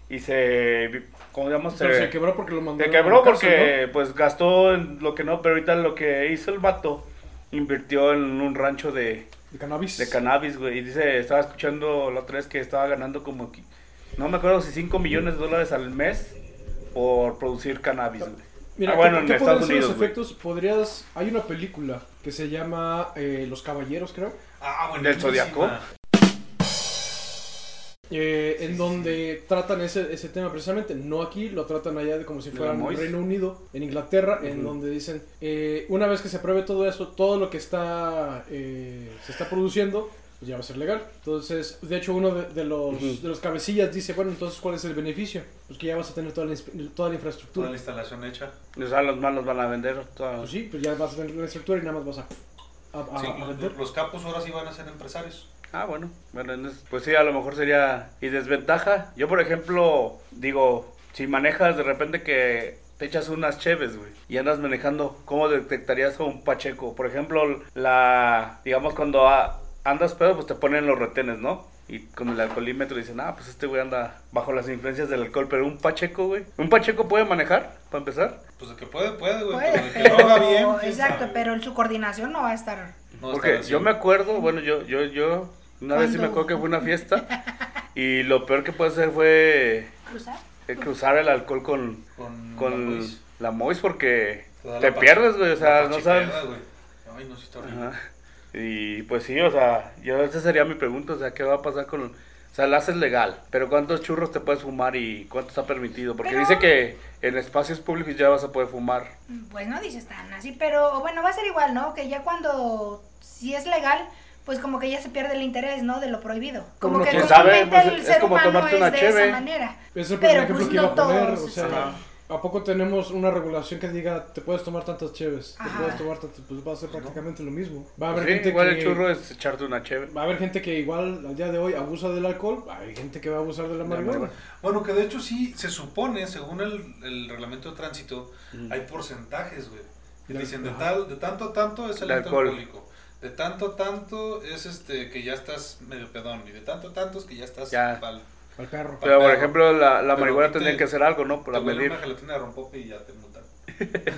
[SPEAKER 2] y, y se,
[SPEAKER 3] Pero se quebró porque lo mandó
[SPEAKER 2] Se quebró porque pues gastó en lo que no, pero ahorita lo que hizo el vato invirtió en un rancho de,
[SPEAKER 3] De cannabis.
[SPEAKER 2] de cannabis, güey. Y dice, estaba escuchando la otra vez que estaba ganando como, no me acuerdo si 5 millones de dólares al mes por producir cannabis, güey.
[SPEAKER 3] Mira,
[SPEAKER 2] Ah, bueno,
[SPEAKER 3] ¿qué,
[SPEAKER 2] en
[SPEAKER 3] qué
[SPEAKER 2] Estados
[SPEAKER 3] podrían ser
[SPEAKER 2] Unidos,
[SPEAKER 3] los efectos? Podrías... Hay una película que se llama eh, Los Caballeros, creo.
[SPEAKER 1] Ah, bueno.
[SPEAKER 2] ¿Del Zodiaco?
[SPEAKER 3] Eh, en donde tratan ese, ese tema precisamente, no aquí, lo tratan allá de como si
[SPEAKER 2] ¿De
[SPEAKER 3] fuera en? Reino Unido, en Inglaterra, en donde dicen, eh, una vez que se apruebe todo eso, todo lo que está eh, se está produciendo, pues ya va a ser legal. Entonces, de hecho, uno de, de los, de los cabecillas dice, bueno, entonces, ¿cuál es el beneficio? Pues que ya vas a tener toda la, toda la infraestructura.
[SPEAKER 1] Toda la instalación hecha.
[SPEAKER 2] O sea, los malos van a vender toda-
[SPEAKER 3] Pues sí, pues ya vas a tener la estructura y nada más vas a, a, a-
[SPEAKER 1] Sí,
[SPEAKER 3] a
[SPEAKER 1] los,
[SPEAKER 3] vender.
[SPEAKER 1] los capos ahora sí van a ser empresarios.
[SPEAKER 2] Ah, bueno. bueno pues sí, a lo mejor sería... Y desventaja. Yo, por ejemplo, digo, si manejas de repente que te echas unas cheves, güey, y andas manejando, ¿cómo detectarías a un pacheco? Por ejemplo, la... Digamos, cuando a- andas pedo, pues te ponen los retenes, ¿no? Y con el alcoholímetro dicen, ah, pues este güey anda bajo las influencias del alcohol. Pero un pacheco, güey. ¿Un pacheco puede manejar, para empezar?
[SPEAKER 1] Pues de que puede, puede, güey.
[SPEAKER 4] Puede,
[SPEAKER 1] pero de que lo haga bien.
[SPEAKER 4] exacto,
[SPEAKER 1] sabe.
[SPEAKER 4] pero su coordinación no va a estar.
[SPEAKER 1] No
[SPEAKER 2] Porque yo me acuerdo, bueno, yo, yo, yo, una vez sí me acuerdo que fue una fiesta. y lo peor que puede hacer fue
[SPEAKER 4] ¿Cruzar?
[SPEAKER 2] eh, cruzar el alcohol con,
[SPEAKER 1] Con,
[SPEAKER 2] con
[SPEAKER 1] la
[SPEAKER 2] Mois porque
[SPEAKER 1] Te
[SPEAKER 2] pierdes, güey, o sea, no sabes.
[SPEAKER 1] güey. Ay, no, sí está horrible.
[SPEAKER 2] Y pues sí, o sea, yo esa sería mi pregunta, o sea, ¿qué va a pasar con... O sea, la haces legal, pero ¿cuántos churros te puedes fumar y cuánto está permitido? Porque
[SPEAKER 4] Pero-
[SPEAKER 2] dice que en espacios públicos ya vas a poder fumar.
[SPEAKER 4] Pues no dices tan así, pero bueno, va a ser igual, ¿no? Que ya cuando, si es legal, pues como que ya se pierde el interés, ¿no? De lo prohibido. Como
[SPEAKER 3] Como
[SPEAKER 4] que
[SPEAKER 3] quién
[SPEAKER 2] sabe,
[SPEAKER 4] comúnmente
[SPEAKER 2] pues,
[SPEAKER 4] el
[SPEAKER 2] es
[SPEAKER 4] ser
[SPEAKER 2] como
[SPEAKER 4] humano
[SPEAKER 2] tomarte una
[SPEAKER 4] es de
[SPEAKER 2] cheve.
[SPEAKER 4] esa manera.
[SPEAKER 3] Es el
[SPEAKER 4] Pero,
[SPEAKER 3] primer ejemplo
[SPEAKER 4] pues,
[SPEAKER 3] que iba
[SPEAKER 4] no
[SPEAKER 3] a poner.
[SPEAKER 4] todos,
[SPEAKER 3] o sea,
[SPEAKER 1] Ajá.
[SPEAKER 3] ¿a poco tenemos una regulación que diga te puedes tomar tantas cheves? Te puedes tomar tantas, pues va a ser prácticamente lo mismo. Va a haber
[SPEAKER 2] Sí,
[SPEAKER 3] gente
[SPEAKER 2] igual
[SPEAKER 3] que
[SPEAKER 2] el churro es echarte una cheve.
[SPEAKER 3] va a haber gente que igual al día de hoy abusa del alcohol, hay gente que va a abusar de la marihuana.
[SPEAKER 1] Bueno, que de hecho sí se supone, según el, el reglamento de tránsito, hay porcentajes, güey. Que dicen de tal, de tanto a tanto es el
[SPEAKER 2] De alcohol.
[SPEAKER 1] alcohólico. De tanto a tanto es este que ya estás medio pedón. Y de tanto a tanto es que ya estás
[SPEAKER 2] Ya.
[SPEAKER 1] pal-
[SPEAKER 3] Al perro.
[SPEAKER 2] Pero por
[SPEAKER 1] perro.
[SPEAKER 2] ejemplo, la, la marihuana tendría que hacer algo, ¿no? Para
[SPEAKER 1] te
[SPEAKER 2] medir.
[SPEAKER 1] una gelatina de rompope y ya te mutan.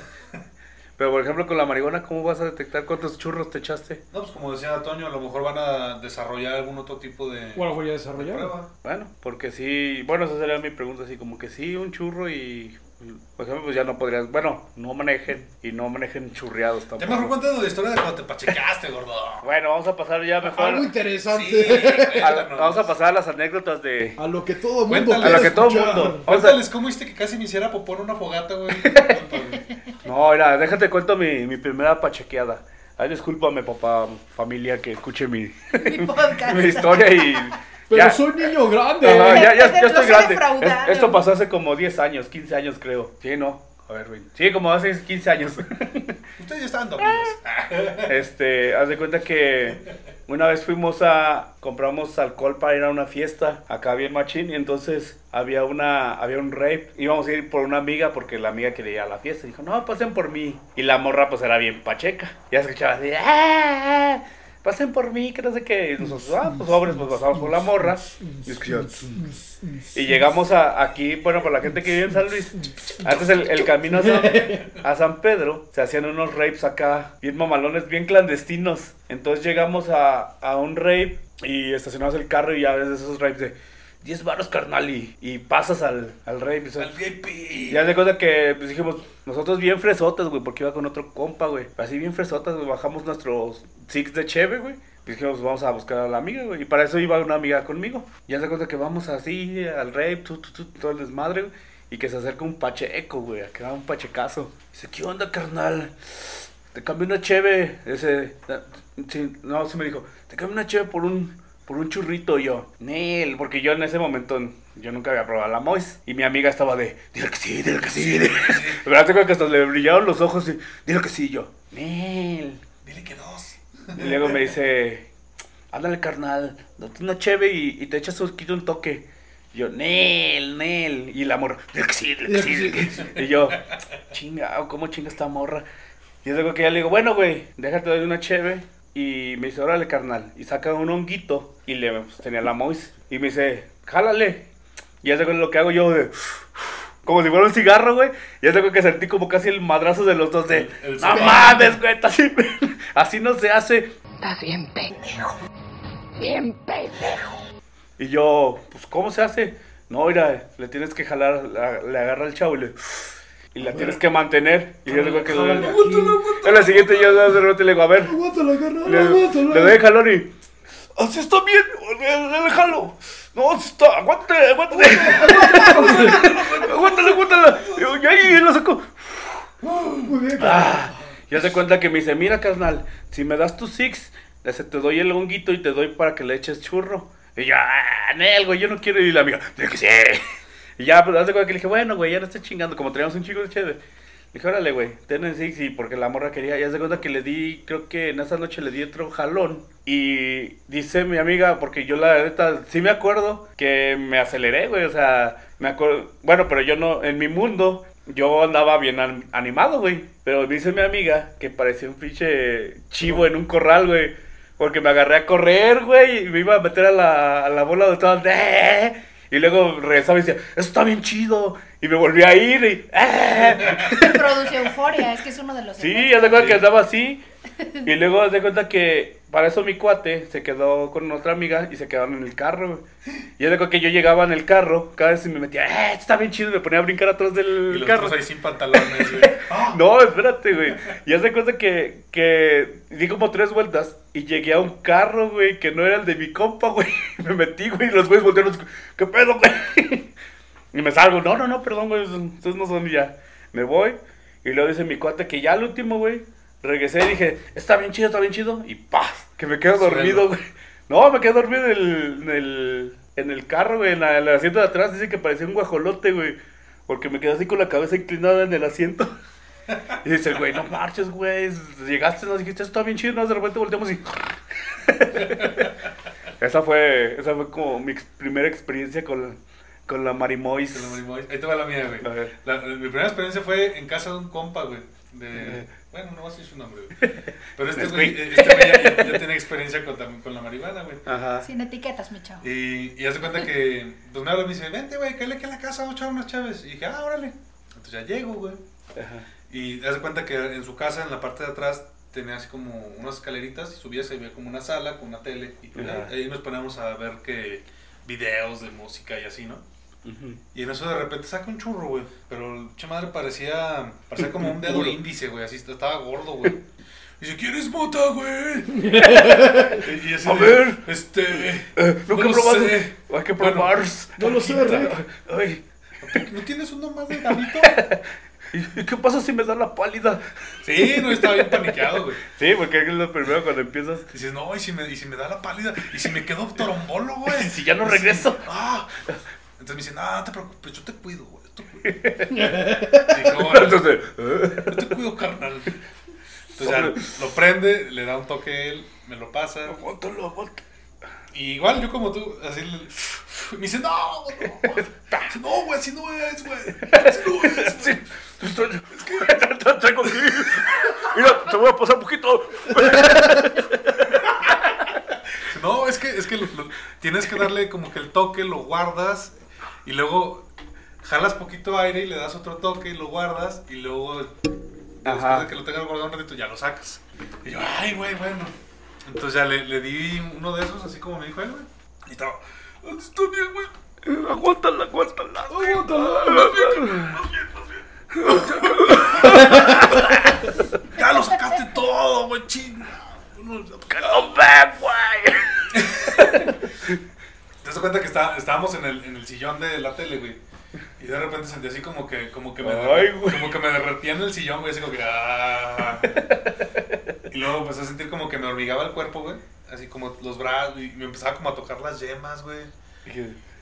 [SPEAKER 2] Pero por ejemplo, con la marihuana, ¿cómo vas a detectar cuántos churros te echaste?
[SPEAKER 1] No, pues como decía Toño, a lo mejor van a desarrollar algún otro tipo de,
[SPEAKER 3] O a lo mejor ya
[SPEAKER 1] de
[SPEAKER 3] desarrollado.
[SPEAKER 1] prueba.
[SPEAKER 2] Bueno, porque sí, bueno, esa sería mi pregunta, así como que sí, un churro y, por ejemplo, pues ya no podrías, bueno, no manejen y no manejen churreados
[SPEAKER 1] Ya
[SPEAKER 2] tampoco.
[SPEAKER 1] mejor cuéntanos la historia de cuando te pachecaste, gordo.
[SPEAKER 2] Bueno, vamos a pasar ya mejor,
[SPEAKER 3] Algo interesante.
[SPEAKER 1] Sí,
[SPEAKER 2] a-
[SPEAKER 1] cuéntanos.
[SPEAKER 2] vamos a pasar a las anécdotas de...
[SPEAKER 3] A lo que todo mundo
[SPEAKER 1] Cuéntale.
[SPEAKER 2] A lo que todo
[SPEAKER 3] escuchar.
[SPEAKER 2] mundo.
[SPEAKER 1] Cuéntales cómo hiciste que casi me hiciera popó en una fogata, güey.
[SPEAKER 2] No, mira, déjate cuento mi, mi primera pachequeada. Ay, discúlpame, papá, familia, que escuche mi,
[SPEAKER 4] Mi podcast.
[SPEAKER 2] mi historia y...
[SPEAKER 3] Pero
[SPEAKER 2] ya.
[SPEAKER 3] soy niño grande.
[SPEAKER 2] Ajá, ya, ya, estoy grande. Es- esto pasó hace como 10 años, 15 años creo. Sí, no. A ver, güey. Sí, como hace 15 años.
[SPEAKER 1] Ustedes ya estaban dormidos.
[SPEAKER 2] Este, haz de cuenta que una vez fuimos a compramos alcohol para ir a una fiesta acá bien machín y entonces había una había un rape, íbamos a ir por una amiga porque la amiga quería ir a la fiesta, dijo, "No, pasen por mí." Y la morra pues era bien pacheca. Ya escuchaba así, "Ah, pasen por mí, que no sé qué." Y nosotros, "Ah, pues sobres, pues pasamos por la morra." Y llegamos a, aquí, bueno, para la gente que vive en San Luis, antes el, el camino a San, a San Pedro, se hacían unos rapes acá, bien mamalones, bien clandestinos. Entonces llegamos a, a un rape y estacionamos el carro y ya ves esos rapes de 10 baros, carnal, y, y pasas al, al rape. y son-
[SPEAKER 1] Al VIP.
[SPEAKER 2] y ya de cuenta que pues, dijimos, nosotros bien fresotas, güey, porque iba con otro compa, güey. Así bien fresotas, güey, bajamos nuestros six de cheve, güey. Y dijimos, vamos a buscar a la amiga, güey. Y para eso iba una amiga conmigo. Ya se cuenta que vamos así al rape, tu, tu, tu, todo el desmadre, güey. Y que se acerca un pacheco, güey, acá un pachecazo. Dice, ¿qué onda, carnal? te cambio una cheve, ese, sí, no, se me dijo, te cambio una cheve por un, por un churrito, yo, Nel, porque yo en ese momento, yo nunca había probado la Mois, y mi amiga estaba de, dile que sí, dile que sí, dile que sí. ¿Verdad? Tengo que hasta le brillaron los ojos y, dile que sí, yo, Nel.
[SPEAKER 1] Dile que dos.
[SPEAKER 2] Y luego me dice, ándale carnal, date una cheve y, y te echas un, quito un toque. Y yo, Nel, Nel. Y la morra, dile que sí, dile que sí, dile que sí. Y yo, chinga, ¿cómo chinga esta morra? Y es algo que ya le digo, bueno, güey, déjate de una cheve. Y me dice, órale, carnal. Y saca un honguito y le pues, tenía la mois. Y me dice, jálale. Y ya sé lo que hago yo de. Como si fuera un cigarro, güey. Y ya sé que sentí como casi el madrazo de los dos de.
[SPEAKER 1] El- el
[SPEAKER 2] no
[SPEAKER 1] cigarro".
[SPEAKER 2] mames, güey. Así, así no se hace.
[SPEAKER 7] Estás bien pendejo. Bien pendejo.
[SPEAKER 2] Y yo, pues, ¿cómo se hace? No, mira, le tienes que jalar, la- le agarra el chavo y le. Y la tienes que mantener. Y yo digo que.
[SPEAKER 3] Aquí.
[SPEAKER 2] En la siguiente yo de repente le digo, a ver.
[SPEAKER 3] Aguántala, carnal,
[SPEAKER 2] Le,
[SPEAKER 3] aguántala.
[SPEAKER 2] le doy el jalón y. Así está bien, le, le, le jalo. No, así está, aguántale, aguántale. aguántale, aguántale. Y yo, y ahí lo saco.
[SPEAKER 3] Muy bien, carnal.
[SPEAKER 2] Ah, ya se cuenta que me dice, mira carnal, si me das tu six, te doy el honguito y te doy para que le eches churro. Y yo, ah, Nel, güey, yo no quiero ir. La amiga, "Dile que sí. Y ya, pero hace cuenta que le dije, bueno, güey, ya no estoy chingando, como teníamos un chico de chévere. Le dije, órale, güey, ten el six y porque la morra quería. Ya se cuenta que le di, creo que en esa noche le di otro jalón. Y dice mi amiga, porque yo la neta, sí me acuerdo que me aceleré, güey, o sea, me acuerdo, bueno, pero yo no, en mi mundo, yo andaba bien an- animado, güey. Pero dice mi amiga que parecía un pinche chivo en un corral, güey. Porque me agarré a correr, güey, y me iba a meter a la, a la bola donde estaban. "Eh". Y luego regresaba y decía, eso está bien chido. Y me volví a ir y. "Eh".
[SPEAKER 4] Produce euforia, es que es uno de los
[SPEAKER 2] Sí, ya de cuenta que andaba así. Y luego de cuenta que para eso mi cuate se quedó con otra amiga y se quedaron en el carro. Y haz de que yo llegaba en el carro, cada vez me metía, ¡eh! Está bien chido, y me ponía a brincar atrás
[SPEAKER 1] Y
[SPEAKER 2] del
[SPEAKER 1] los
[SPEAKER 2] carro.
[SPEAKER 1] otros ahí sin pantalones, güey.
[SPEAKER 2] No, espérate, güey. Y haz de cuenta que, que di como tres vueltas y llegué a un carro, güey, que no era el de mi compa, güey. Me metí, güey, y los güeyes voltearon, ¿qué pedo, güey? Y me salgo, no, no, no, perdón, güey, ustedes no son y ya. Me voy y luego dice mi cuate que ya al último, güey, regresé y dije, está bien chido, está bien chido. Y ¡pah! Que me quedo dormido, güey. No, me quedé dormido en el, en el, en el carro, güey, en, la- en el asiento de atrás. Dice que parecía un guajolote, güey. Porque me quedé así con la cabeza inclinada en el asiento. Y dice el güey, no marches, güey. Llegaste, nos dijiste, está bien chido. ¿no? De repente volteamos y. esa fue, esa fue como mi primera experiencia con, con la Marimois.
[SPEAKER 1] Con la Marimoy. Ahí te va la mía, güey.
[SPEAKER 2] A ver.
[SPEAKER 1] La- mi primera experiencia fue en casa de un compa, güey. De... Bueno, no voy a decir su nombre, güey. Pero este güey,
[SPEAKER 2] Nesquik.
[SPEAKER 1] este güey ya, ya- tiene experiencia con, también con la marihuana, güey.
[SPEAKER 2] Ajá.
[SPEAKER 4] Sin etiquetas, mi chavo.
[SPEAKER 1] Y, y hace cuenta que, pues me habla y me dice, vente, güey, cállate aquí a la casa, vamos a echar unas chaves. Y dije, ah, órale. Entonces ya llego, güey.
[SPEAKER 2] Ajá.
[SPEAKER 1] Y hace cuenta que en su casa, en la parte de atrás, tenía así como unas escaleritas y subías y había como una sala con una tele. Y ahí nos poníamos a ver que videos de música y así, ¿no? Y en eso de repente saca un churro, güey. Pero el che madre parecía, parecía como un dedo índice, güey. Así estaba gordo, güey. Y dice, ¿quieres mota, güey? y
[SPEAKER 2] A ver.
[SPEAKER 1] Este.
[SPEAKER 2] Eh,
[SPEAKER 1] no
[SPEAKER 2] nunca he
[SPEAKER 1] lo
[SPEAKER 2] probado.
[SPEAKER 1] sé.
[SPEAKER 2] Hay que
[SPEAKER 1] Bueno,
[SPEAKER 2] probar.
[SPEAKER 3] No lo sé, Rick.
[SPEAKER 2] Ay,
[SPEAKER 1] ¿No tienes uno más de gabito?
[SPEAKER 2] ¿y qué pasa si me da la pálida?
[SPEAKER 1] Sí, no, estaba bien paniqueado, güey.
[SPEAKER 2] Sí, porque es lo primero cuando empiezas.
[SPEAKER 1] Dices, no, y si me, y si me da la pálida, y si me quedo torombolo, güey.
[SPEAKER 2] Si ya no regreso.
[SPEAKER 1] ah. Entonces me dicen, no, no te preocupes, yo te cuido, güey. Yo te cuido.
[SPEAKER 2] Eh,
[SPEAKER 1] Yo te cuido, carnal. Entonces ya lo prende, le da un toque a él, me lo pasa.
[SPEAKER 2] aguántalo, aguántalo.
[SPEAKER 1] Y igual yo como tú, así le- me dice, no, no. No, güey, así no es, güey. Así no es,
[SPEAKER 2] Sí, traigo aquí. Mira, te voy a pasar un poquito.
[SPEAKER 1] No, es que, es que lo- lo- tienes que darle como que el toque, lo guardas y luego jalas poquito aire y le das otro toque y lo guardas y luego después de que lo tengas guardado un ratito ya lo sacas. Y yo, ay, güey, bueno. Entonces ya le, le di uno de esos así como me dijo él, güey. Y estaba, "Ah, está bien, güey.
[SPEAKER 2] Aguántala, aguántala.
[SPEAKER 3] Aguántala.
[SPEAKER 1] Más bien, más bien. Ya lo sacaste todo, güey, chinga. No,
[SPEAKER 2] güey.
[SPEAKER 1] Te das cuenta que está- estábamos en el, en el sillón de la tele, güey. Y de repente sentí así como que, como que me,
[SPEAKER 2] Ay, güey.
[SPEAKER 1] como que me derretía en el sillón, güey, así como que, ah. Y luego empecé a sentir como que me hormigaba el cuerpo, güey. Así como los brazos, y me empezaba como a tocar las yemas, güey.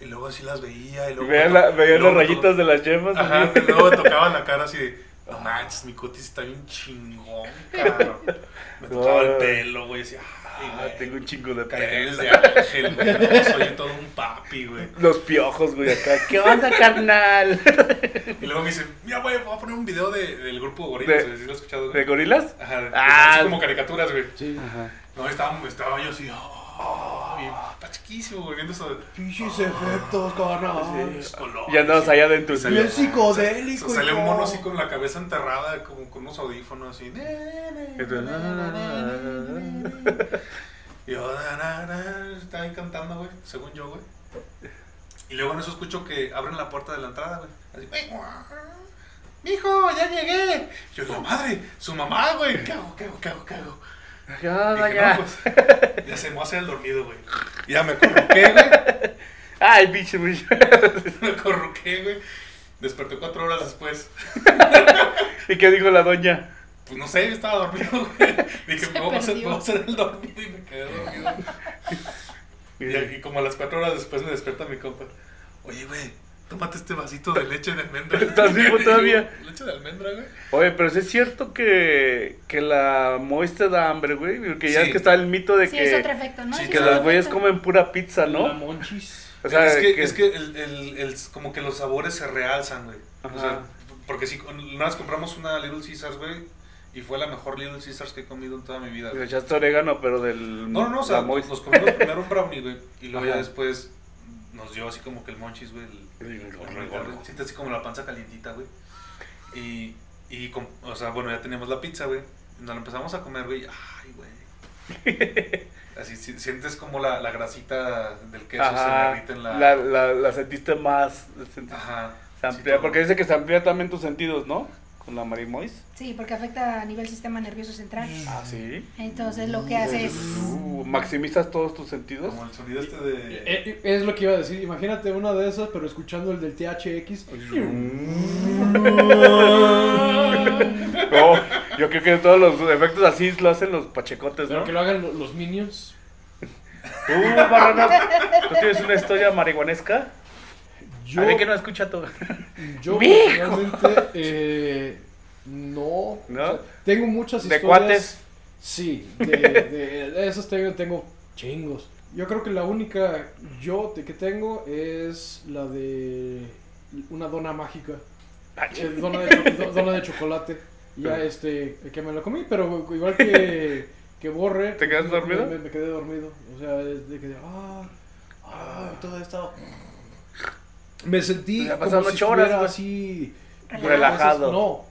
[SPEAKER 1] Y luego así las veía, y luego...
[SPEAKER 2] Veía,
[SPEAKER 1] me
[SPEAKER 2] la,
[SPEAKER 1] to-
[SPEAKER 2] veía
[SPEAKER 1] y luego
[SPEAKER 2] las rayitas de las yemas.
[SPEAKER 1] Ajá,
[SPEAKER 2] así.
[SPEAKER 1] y luego me tocaba la cara así de, no manches, mi cutis está bien chingón, cabrón. Me tocaba el pelo, güey, así,
[SPEAKER 2] Ah,
[SPEAKER 1] güey.
[SPEAKER 2] tengo un chingo de
[SPEAKER 1] Cadenes
[SPEAKER 2] pelo.
[SPEAKER 1] de ángel, güey. No, soy todo un papi, güey.
[SPEAKER 2] Los piojos, güey, acá. ¿Qué onda, carnal?
[SPEAKER 1] Y luego me dice, mira, güey, voy a poner un video de, del grupo Gorilas,
[SPEAKER 2] De-
[SPEAKER 1] ¿sí lo has escuchado,
[SPEAKER 2] ¿De gorilas?
[SPEAKER 1] Ajá,
[SPEAKER 2] Ah.
[SPEAKER 1] así como caricaturas, güey.
[SPEAKER 3] Sí.
[SPEAKER 2] Ajá.
[SPEAKER 1] No, estaba, estaba yo así, oh, bien, está chiquísimo, güey, viendo eso de
[SPEAKER 3] Pinches efectos, carnal.
[SPEAKER 1] colores.
[SPEAKER 2] Y andabas allá adentro. Sí.
[SPEAKER 3] Bien psicodélico.
[SPEAKER 1] Sale un mono así con la cabeza enterrada, como con unos audífonos así. Y yo, na, na, na, estaba ahí cantando, güey, según yo, güey. Y luego en eso escucho que abren la puerta de la entrada, güey. Así, "Ey, guau, mijo, ya llegué. Yo, la madre, su mamá, güey. ¿Qué hago, qué hago, qué hago, qué hago?
[SPEAKER 2] ¿Qué onda,
[SPEAKER 1] Dije,
[SPEAKER 2] ya?
[SPEAKER 1] no, pues, ya se me va a hacer el dormido, güey. Ya me corruqué, güey.
[SPEAKER 2] Ay, bicho, bicho.
[SPEAKER 1] Me corruqué, güey. Desperté cuatro horas después.
[SPEAKER 2] ¿Y qué dijo la doña?
[SPEAKER 1] Pues no sé, yo estaba dormido, güey. Dije, me voy, a hacer, voy a hacer el dormido y me quedé dormido. Y, y como a las cuatro horas después me despierta mi compa. Oye, güey, tómate este vasito de leche de almendra.
[SPEAKER 2] ¿Estás vivo todavía?
[SPEAKER 1] Leche de almendra, güey.
[SPEAKER 2] Oye, pero sí es cierto que, que la Mois te da hambre, güey. Porque ya
[SPEAKER 1] Sí.
[SPEAKER 2] es que está el mito de
[SPEAKER 4] Sí,
[SPEAKER 2] que,
[SPEAKER 4] es otro efecto, ¿no?
[SPEAKER 1] sí,
[SPEAKER 4] Sí,
[SPEAKER 2] que las güeyes comen pura pizza,
[SPEAKER 3] La
[SPEAKER 2] ¿no?
[SPEAKER 3] monchis.
[SPEAKER 2] O sea,
[SPEAKER 1] es que,
[SPEAKER 2] que-
[SPEAKER 1] es que el, el, el- como que los sabores se realzan, güey. O
[SPEAKER 2] Ajá.
[SPEAKER 1] sea, porque si una vez compramos una Little Caesars, güey, y fue la mejor Little Caesars que he comido en toda mi vida.
[SPEAKER 2] Le echaste orégano, pero del.
[SPEAKER 1] No, no, no, o sea,
[SPEAKER 2] la
[SPEAKER 1] nos comimos primero un brownie, güey, y luego ya después nos dio así como que el monchis, güey, el, Siente así como la panza calientita, güey. Y, y o sea, bueno, ya teníamos la pizza, güey. Nos la empezamos a comer, güey. Ay, güey. Así si- sientes como la, la grasita del queso se
[SPEAKER 2] Ajá.
[SPEAKER 1] derrite en la.
[SPEAKER 2] La, la, la sentiste más. sentiste-
[SPEAKER 1] Ajá.
[SPEAKER 2] se amplía, porque dice que se amplía también tus sentidos, ¿no? Con la Marimois.
[SPEAKER 4] Sí, porque afecta a nivel sistema nervioso central.
[SPEAKER 2] Ah, sí.
[SPEAKER 4] Entonces lo que hace es...
[SPEAKER 2] Uh, maximizas todos tus sentidos.
[SPEAKER 1] Como el sonido este de.
[SPEAKER 3] Eh, eh, Es lo que iba a decir. Imagínate una de esas, pero escuchando el del THX.
[SPEAKER 2] No, yo creo que todos los efectos así lo hacen los pachecotes,
[SPEAKER 3] Pero
[SPEAKER 2] ¿no?
[SPEAKER 3] que lo hagan lo- los minions.
[SPEAKER 2] Tú, Marrano, ¿tú tienes una historia marihuanesca?
[SPEAKER 3] Yo,
[SPEAKER 2] A ver que no escucha todo.
[SPEAKER 3] yo personalmente, eh, no.
[SPEAKER 2] ¿No?
[SPEAKER 3] O sea, tengo muchas
[SPEAKER 2] ¿De
[SPEAKER 3] historias.
[SPEAKER 2] cuates?
[SPEAKER 3] Sí, de, de- de esos tengo, tengo chingos. Yo creo que la única yo de que tengo es la de una dona mágica.
[SPEAKER 2] Ah,
[SPEAKER 3] Eh, dona, de, cho- do- dona de chocolate. Ya este, que me la comí, pero igual que, que borre.
[SPEAKER 2] ¿Te quedaste
[SPEAKER 3] me-
[SPEAKER 2] dormido?
[SPEAKER 3] Me, me quedé dormido. O sea, es de que, ah, ah, todo estaba. Me sentí
[SPEAKER 2] Ya
[SPEAKER 3] como si
[SPEAKER 2] horas,
[SPEAKER 3] así.
[SPEAKER 2] Relajado.
[SPEAKER 3] no,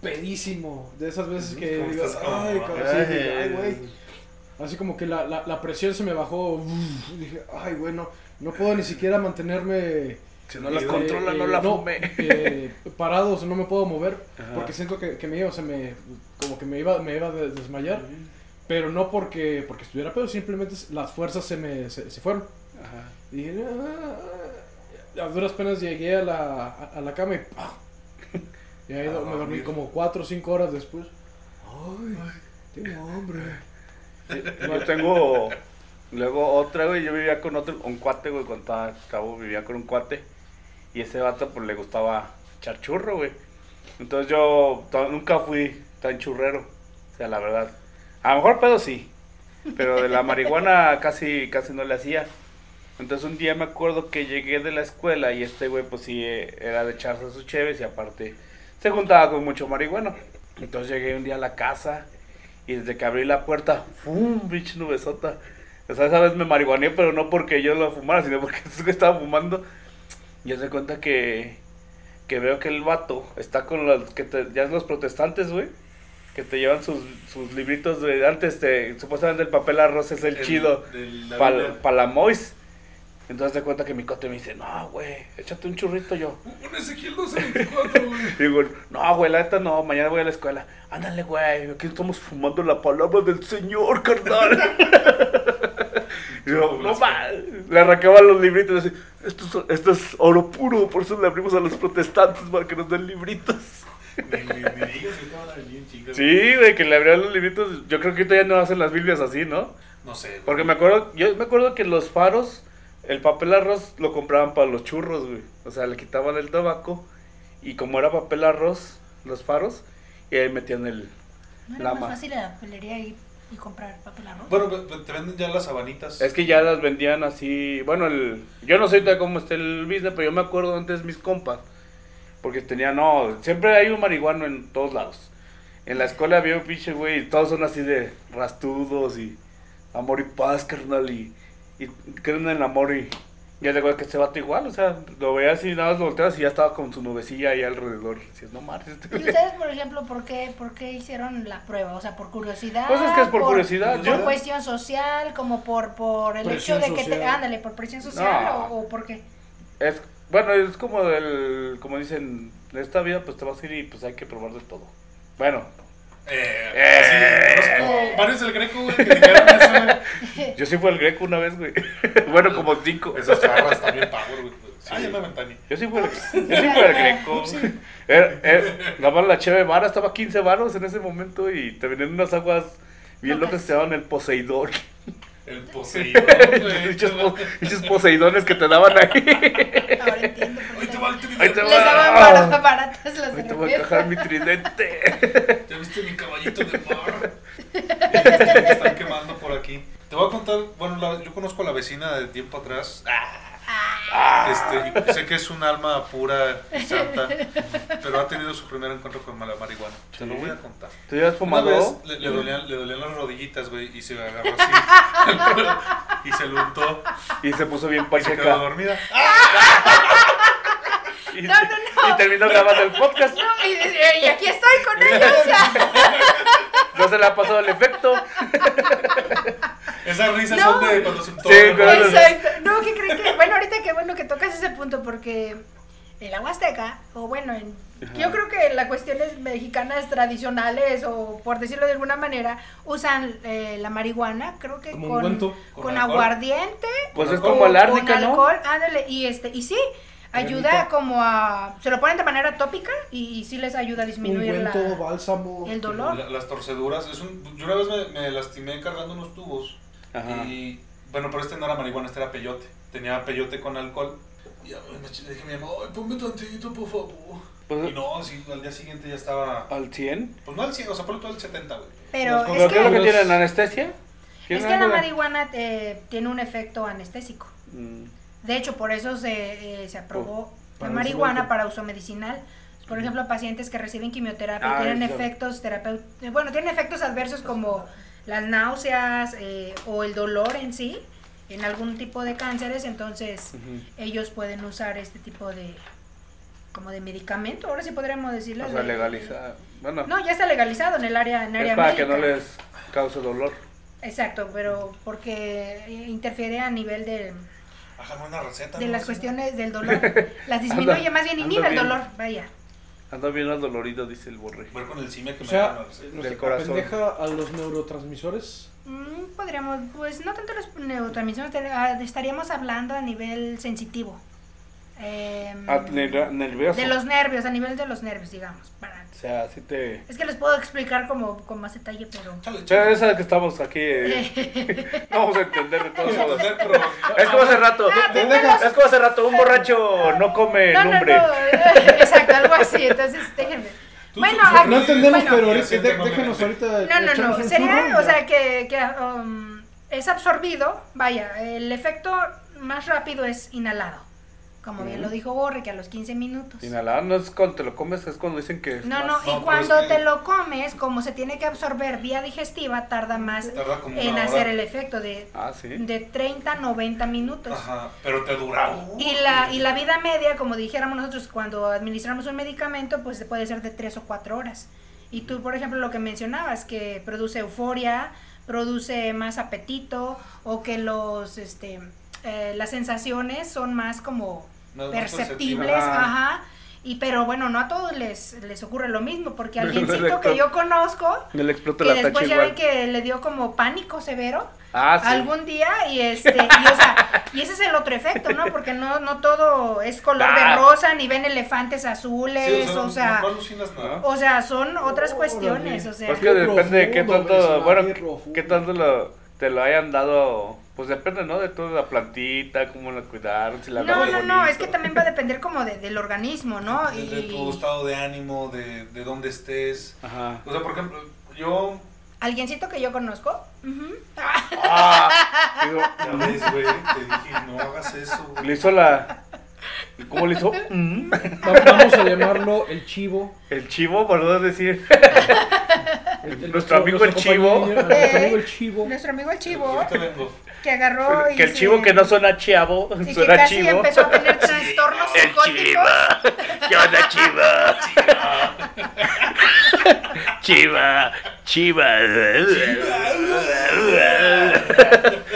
[SPEAKER 3] pedísimo. De esas veces que digo, ay,
[SPEAKER 1] ah,
[SPEAKER 3] güey. Así como que la, la, la presión se me bajó. uf, dije, ay, güey, no, no puedo ni siquiera mantenerme.
[SPEAKER 2] Si no la
[SPEAKER 3] eh,
[SPEAKER 2] controla,
[SPEAKER 3] eh,
[SPEAKER 2] no la fume.
[SPEAKER 3] eh, parado, o sea, no me puedo mover.
[SPEAKER 2] Ajá.
[SPEAKER 3] Porque siento que, que me iba, o sea, me, como que me iba, me iba a de- desmayar. Pero no porque, porque estuviera pedo, simplemente las fuerzas se me se, se fueron.
[SPEAKER 2] Ajá.
[SPEAKER 3] Y dije, "Ah". A duras penas llegué a la, a, a la cama y ahí me dormí como 4 o 5 horas después. Ay, tengo hambre.
[SPEAKER 2] Yo tengo luego otra, güey. Yo vivía con otro, un cuate, güey. Cuando estaba chavo, vivía con un cuate. Y ese vato, pues le gustaba echar churro, güey. Entonces yo nunca fui tan churrero. O sea, la verdad. A lo mejor pedo sí. Pero de la marihuana casi, casi no le hacía. Entonces un día me acuerdo que llegué de la escuela y este güey, pues sí, era de echarse sus cheves y aparte se juntaba con mucho marihuano. Entonces llegué un día a la casa y desde que abrí la puerta, ¡fum! Bicho nubesota. O sea, esa vez me marihuaneé, pero no porque yo lo fumara, sino porque es que estaba fumando. Y se cuenta que, que veo que el vato está con los que te, ya los protestantes, güey. Que te llevan sus, sus libritos de antes, de, supuestamente el papel arroz es el,
[SPEAKER 1] El-
[SPEAKER 2] chido para
[SPEAKER 1] Biblia.
[SPEAKER 2] la Mois. Entonces te cuenta que mi cote me dice, no, güey, échate un churrito yo.
[SPEAKER 1] Un Ezequiel 1224, güey.
[SPEAKER 2] Digo, no, güey, la neta no, mañana voy a la escuela. Ándale, güey, aquí estamos fumando la palabra del Señor, carnal. Yo, no ma, le arrancaba los libritos y así, esto es, esto es oro puro, por eso le abrimos a los protestantes para que nos den libritos.
[SPEAKER 1] Ni, ni, ni digas que te van a venir en chingas.
[SPEAKER 2] Sí, güey, que le abrían los libritos. Yo creo que todavía no hacen las Biblias así, ¿no?
[SPEAKER 1] No sé. güey.
[SPEAKER 2] Porque me acuerdo, yo me acuerdo que los faros, el papel arroz lo compraban para los churros, güey. O sea, le quitaban el tabaco y como era papel arroz, los faros, y ahí metían el...
[SPEAKER 4] ¿No era más fácil la papelería ir y comprar papel arroz?
[SPEAKER 1] Bueno, te venden ya las sabanitas.
[SPEAKER 2] Es que ya las vendían así, bueno, el, yo no sé todavía cómo está el business, pero yo me acuerdo antes mis compas, porque tenía, no, siempre hay un marihuano en todos lados. En la escuela había un pinche güey, y todos son así de rastudos y amor y paz, carnal, y, y creen en el amor y ya de que se vato igual, o sea, lo veías y nada más lo volteas y ya estaba con su nubecilla ahí alrededor. Decías, no mames, este
[SPEAKER 4] ¿Y
[SPEAKER 2] güey".
[SPEAKER 4] ustedes, por ejemplo, por qué, por qué hicieron la prueba? O sea, por curiosidad.
[SPEAKER 2] Pues es que es por curiosidad,
[SPEAKER 4] Por cuestión social, como por, por el
[SPEAKER 3] Presión
[SPEAKER 4] hecho de que te. Ándale, por presión social
[SPEAKER 2] No.
[SPEAKER 4] o, o por qué.
[SPEAKER 2] Es, bueno, es como el, como dicen, en esta vida pues te vas a ir y pues hay que probar de todo. Bueno,
[SPEAKER 1] Eh,
[SPEAKER 2] Eh.
[SPEAKER 1] sí, conozco varios del Greco, güey, que dijeron eso, güey.
[SPEAKER 2] yo sí fui al Greco una vez, güey. bueno, como cinco.
[SPEAKER 1] Esas charlas también power, güey. Ah, ya me ventané.
[SPEAKER 2] Yo sí fui al, yo sí fui al Greco. Era- era- nada más la cheve vara estaba a 15 varos en ese momento y te venían unas aguas bien locas que se llamaban el Poseidón.
[SPEAKER 1] El poseidón, güey.
[SPEAKER 2] Dichos po- dichos Poseidones que te daban ahí.
[SPEAKER 4] Ahora entiendo. por
[SPEAKER 1] te va el
[SPEAKER 2] Ahí te
[SPEAKER 1] tridente.
[SPEAKER 2] va.
[SPEAKER 4] Les daban
[SPEAKER 2] Ah.
[SPEAKER 4] bar- baratas las
[SPEAKER 2] Ahí te voy a cajar mi tridente.
[SPEAKER 1] ¿Ya viste mi caballito de mar? Me están quemando por aquí. Te voy a contar, bueno, la- yo conozco a la vecina de tiempo atrás. Este, y sé que es un alma pura y santa, pero ha tenido su primer encuentro con la marihuana. Te lo voy a contar.
[SPEAKER 2] ¿Tú ya has
[SPEAKER 1] Una vez
[SPEAKER 2] fumado?
[SPEAKER 1] le, le dolían, le dolían las rodillitas, güey, y se agarró así. y se lo untó
[SPEAKER 2] Y se puso bien
[SPEAKER 1] y se quedó
[SPEAKER 2] pacheca.
[SPEAKER 1] dormida.
[SPEAKER 2] Y,
[SPEAKER 4] No, no, no.
[SPEAKER 2] y terminó grabando el podcast.
[SPEAKER 4] No, y, y aquí estoy con ellos.
[SPEAKER 2] No se le ha pasado el efecto.
[SPEAKER 1] Esas risas
[SPEAKER 4] No.
[SPEAKER 1] son de cuando se.
[SPEAKER 2] Sí.
[SPEAKER 4] Exacto. No, que creen que. Bueno, ahorita qué bueno que tocas ese punto porque en la Huasteca, o bueno, en, yo creo que las cuestiones mexicanas tradicionales, o por decirlo de alguna manera, usan eh, la marihuana, creo que
[SPEAKER 3] Como
[SPEAKER 4] con,
[SPEAKER 3] ungüento.
[SPEAKER 1] ¿Con
[SPEAKER 4] con aguardiente.
[SPEAKER 2] Pues es como el
[SPEAKER 4] con
[SPEAKER 2] árnica, ¿no?
[SPEAKER 4] alcohol, ándale, y este, y sí, ayuda como a. Se lo ponen de manera tópica y, sí les ayuda a disminuir la,
[SPEAKER 3] bálsamo.
[SPEAKER 4] el dolor.
[SPEAKER 1] La- las torceduras. Es un, yo una vez me, me lastimé cargando unos tubos.
[SPEAKER 2] Ajá.
[SPEAKER 1] Y bueno, pero este no era marihuana, este era peyote. Tenía peyote con alcohol. Y ya, me dije a mi mamá, ay, ponme tantito, por favor.
[SPEAKER 2] Pues-
[SPEAKER 1] y no, sí, al día siguiente ya estaba.
[SPEAKER 2] ¿Al 100?
[SPEAKER 1] Pues no al 100, o sea, ponle todo al 70, güey.
[SPEAKER 4] Pero es
[SPEAKER 2] ¿Qué es lo que
[SPEAKER 4] que,
[SPEAKER 2] tienen? ¿Anestesia?
[SPEAKER 4] es
[SPEAKER 2] ¿Tienen
[SPEAKER 4] que la marihuana eh, tiene un efecto anestésico.
[SPEAKER 2] Mm,
[SPEAKER 4] De hecho, por eso se, eh, se aprobó la marihuana para uso medicinal. Por ejemplo, pacientes que reciben quimioterapia
[SPEAKER 2] Ah,
[SPEAKER 4] tienen
[SPEAKER 2] eso.
[SPEAKER 4] efectos terapéuticos, bueno, tienen efectos adversos como las náuseas eh, o el dolor en sí, en algún tipo de cánceres, entonces ellos pueden usar este tipo de como de medicamento, ahora sí podríamos decirlo.
[SPEAKER 2] O sea,
[SPEAKER 4] de-.
[SPEAKER 2] Bueno,
[SPEAKER 4] No, ya está legalizado en el área en
[SPEAKER 2] es
[SPEAKER 4] área
[SPEAKER 2] para que no les cause dolor.
[SPEAKER 4] Exacto, pero porque eh, interfiere a nivel de
[SPEAKER 1] Hágame una receta.
[SPEAKER 4] de
[SPEAKER 1] ¿no?
[SPEAKER 4] las cuestiones del dolor. Las disminuye,
[SPEAKER 2] Anda-
[SPEAKER 4] más bien inhibe el dolor, vaya.
[SPEAKER 2] Anda bien adolorido, dice el borre.
[SPEAKER 1] Voy con el CIME que
[SPEAKER 3] O
[SPEAKER 1] me
[SPEAKER 3] sea,
[SPEAKER 1] una receta.
[SPEAKER 3] nos
[SPEAKER 2] Del corazón.
[SPEAKER 3] apendeja a los neurotransmisores.
[SPEAKER 4] Mm, podríamos, pues no tanto los neurotransmisores, ah, estaríamos hablando a nivel sensitivo.
[SPEAKER 2] Nerv- nervioso.
[SPEAKER 4] de los nervios, a nivel de los nervios, digamos. Para,
[SPEAKER 2] O sea, así te...
[SPEAKER 4] es que les puedo explicar como con más detalle, pero...
[SPEAKER 1] Chale, chale.
[SPEAKER 2] esa que estamos aquí... eh, no vamos a entender de Es como hace rato.
[SPEAKER 4] Ah,
[SPEAKER 2] Es como hace rato. Un borracho no come
[SPEAKER 4] No, no,
[SPEAKER 2] lumbre.
[SPEAKER 4] no, exacto, algo así, entonces déjenme.
[SPEAKER 1] Tú-
[SPEAKER 4] Bueno,
[SPEAKER 1] tú-
[SPEAKER 4] aquí-
[SPEAKER 3] No entendemos,
[SPEAKER 4] bueno,
[SPEAKER 3] pero ahorita, déjenos ahorita.
[SPEAKER 4] No, no, no. Sería, o sea, que, que, um, es absorbido. Vaya, el efecto más rápido es inhalado. Como bien lo dijo Borre, que a los 15 minutos.
[SPEAKER 2] Inhalar no es cuando te lo comes, es cuando dicen que es
[SPEAKER 4] No,
[SPEAKER 2] más-
[SPEAKER 4] no,
[SPEAKER 1] No,
[SPEAKER 4] y
[SPEAKER 1] pero
[SPEAKER 4] cuando te lo comes, como se tiene que absorber vía digestiva, tarda más
[SPEAKER 1] Tarda como
[SPEAKER 4] en hacer
[SPEAKER 1] hora.
[SPEAKER 4] el efecto de,
[SPEAKER 2] Ah, sí.
[SPEAKER 4] de 30 a 90 minutos.
[SPEAKER 1] Ajá, pero te dura.
[SPEAKER 4] Y la, y la vida media, como dijéramos nosotros, cuando administramos un medicamento, pues puede ser de 3 o 4 horas. Y tú, por ejemplo, lo que mencionabas, que produce euforia, produce más apetito, o que los, este, eh, las sensaciones son más como Perceptibles,
[SPEAKER 2] perceptibles.
[SPEAKER 4] ajá. Y pero bueno, no a todos les, les ocurre lo mismo, porque
[SPEAKER 2] no,
[SPEAKER 4] que yo conozco,
[SPEAKER 2] No le explota
[SPEAKER 4] que
[SPEAKER 2] la
[SPEAKER 4] después ya ven que le dio como pánico severo
[SPEAKER 2] Ah, sí.
[SPEAKER 4] algún día y este y, o sea, y ese es el otro efecto, ¿no? Porque no no todo es color de
[SPEAKER 2] Ah.
[SPEAKER 4] rosa ni ven elefantes azules,
[SPEAKER 1] Sí,
[SPEAKER 4] o sea,
[SPEAKER 1] no alucinas nada.
[SPEAKER 4] o sea, son otras
[SPEAKER 3] Órale.
[SPEAKER 4] cuestiones, o sea,
[SPEAKER 2] Pues que depende de qué tanto, bueno,
[SPEAKER 3] qué
[SPEAKER 2] tanto lo, te lo hayan dado, pues depende, ¿no? De toda la plantita, cómo la cuidaron, si la
[SPEAKER 4] no, no, no, es que también va a depender como de- del organismo, ¿no?
[SPEAKER 1] De, de tu estado de ánimo, de, de dónde estés.
[SPEAKER 2] Ajá.
[SPEAKER 1] O sea, por ejemplo, yo.
[SPEAKER 4] Alguiencito que yo conozco. ujú.
[SPEAKER 2] Ah, digo,
[SPEAKER 1] Ya ves, güey, te dije, no hagas eso, güey.
[SPEAKER 2] le hizo la... ¿Cómo le hizo? Mm.
[SPEAKER 3] Va- Vamos a llamarlo el chivo.
[SPEAKER 2] El chivo, por no decir.
[SPEAKER 3] El- el-
[SPEAKER 2] Nuestro amigo el chivo.
[SPEAKER 3] Nuestro amigo el chivo.
[SPEAKER 4] Nuestro amigo el chivo, que agarró y
[SPEAKER 2] Que el
[SPEAKER 4] se-
[SPEAKER 2] chivo que no suena chiavo,
[SPEAKER 4] y que
[SPEAKER 2] suena
[SPEAKER 4] casi
[SPEAKER 2] chivo.
[SPEAKER 4] empezó a tener trastornos
[SPEAKER 2] El
[SPEAKER 4] psicóticos.
[SPEAKER 2] chiva. ¿Qué onda, chiva? Chiva. Chiva.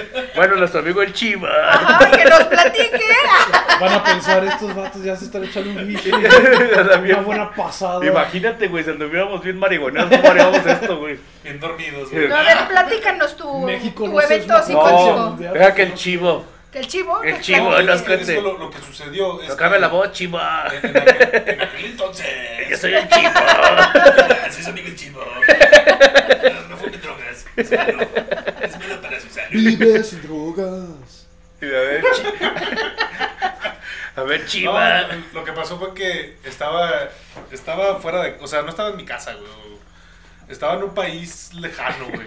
[SPEAKER 2] Bueno, nuestro amigo el chiva.
[SPEAKER 4] Ajá, que nos platique.
[SPEAKER 3] Van a pensar, estos vatos ya se están echando un bicho. Una buena pasada.
[SPEAKER 2] Imagínate, güey, si anduviéramos bien marihuaneados, ¿cómo haríamos esto, güey?
[SPEAKER 1] Bien dormidos, güey.
[SPEAKER 4] No, a ver, platícanos tu,
[SPEAKER 3] México
[SPEAKER 4] tu
[SPEAKER 3] no es
[SPEAKER 4] evento
[SPEAKER 3] una
[SPEAKER 4] psicótico.
[SPEAKER 3] No.
[SPEAKER 2] deja que el chivo.
[SPEAKER 4] Que el chivo.
[SPEAKER 2] El
[SPEAKER 4] que-
[SPEAKER 2] chivo,
[SPEAKER 1] No,
[SPEAKER 2] no
[SPEAKER 1] es que, lo, lo que sucedió es.
[SPEAKER 2] Tocame
[SPEAKER 1] que
[SPEAKER 2] la voz, chiva.
[SPEAKER 1] En, en aquel, en aquel entonces.
[SPEAKER 2] Yo soy el chivo.
[SPEAKER 1] Así es amigo el chivo. No, no fue drogas. Es malo. Es malo para su salud.
[SPEAKER 3] Vive sin drogas.
[SPEAKER 2] A ver, A ver,
[SPEAKER 1] No,
[SPEAKER 2] chiva.
[SPEAKER 1] lo que pasó fue que estaba, estaba fuera de, o sea, no estaba en mi casa, güey. Estaba en un país lejano, güey.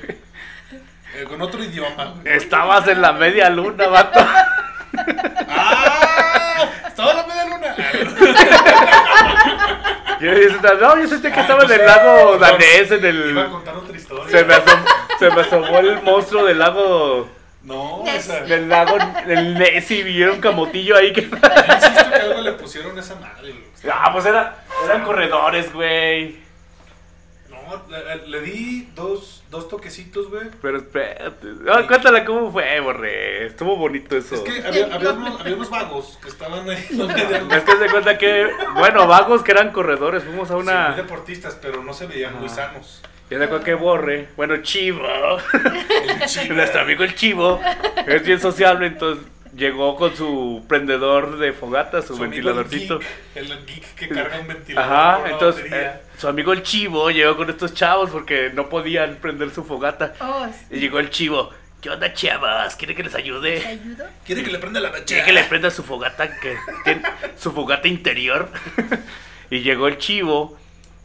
[SPEAKER 1] Eh, con otro idioma, güey.
[SPEAKER 2] Estabas en la media luna, vato.
[SPEAKER 1] ¡Ah! Estaba la media luna.
[SPEAKER 2] Yo dije, no, yo sentí que
[SPEAKER 1] Ah,
[SPEAKER 2] estaba en el lago danés, en
[SPEAKER 1] Iba a
[SPEAKER 2] el...
[SPEAKER 1] contar otra historia.
[SPEAKER 2] Se me, asomó, se me asomó el monstruo del lago...
[SPEAKER 1] No, esa. Yo
[SPEAKER 2] Del lago, el Nessie, vi un camotillo ahí que...
[SPEAKER 1] insisto que algo le pusieron a esa madre.
[SPEAKER 2] Ah, pues era, eran corredores, güey.
[SPEAKER 1] No, le, le di dos, dos toquecitos, güey.
[SPEAKER 2] Pero espérate. Ah, cuéntala cómo fue, borré. Estuvo bonito eso.
[SPEAKER 1] Es que había, había, unos, había unos vagos que estaban ahí.
[SPEAKER 2] Es que se cuenta que, bueno, vagos que eran corredores, fuimos a
[SPEAKER 1] Sí, muy
[SPEAKER 2] una...
[SPEAKER 1] deportistas, pero no se veían muy
[SPEAKER 2] Ajá.
[SPEAKER 1] sanos.
[SPEAKER 2] Ya de acuerdo que borre, bueno, Chivo,
[SPEAKER 1] El chivo.
[SPEAKER 2] nuestro amigo el Chivo, es bien sociable, entonces llegó con su prendedor de fogata, su,
[SPEAKER 1] Su amigo
[SPEAKER 2] ventiladorcito.
[SPEAKER 1] El geek, el geek que carga un ventilador.
[SPEAKER 2] Ajá, entonces
[SPEAKER 1] batería.
[SPEAKER 2] eh, su amigo el Chivo llegó con estos chavos porque no podían prender su fogata.
[SPEAKER 4] Oh,
[SPEAKER 2] Y llegó el Chivo, ¿qué onda chavas? ¿Quiere que les
[SPEAKER 4] ¿te
[SPEAKER 2] ayude?
[SPEAKER 4] ayudo?
[SPEAKER 1] Quiere que le prenda la batería.
[SPEAKER 2] Quiere que le prenda su fogata, que tiene su fogata interior. y llegó el Chivo.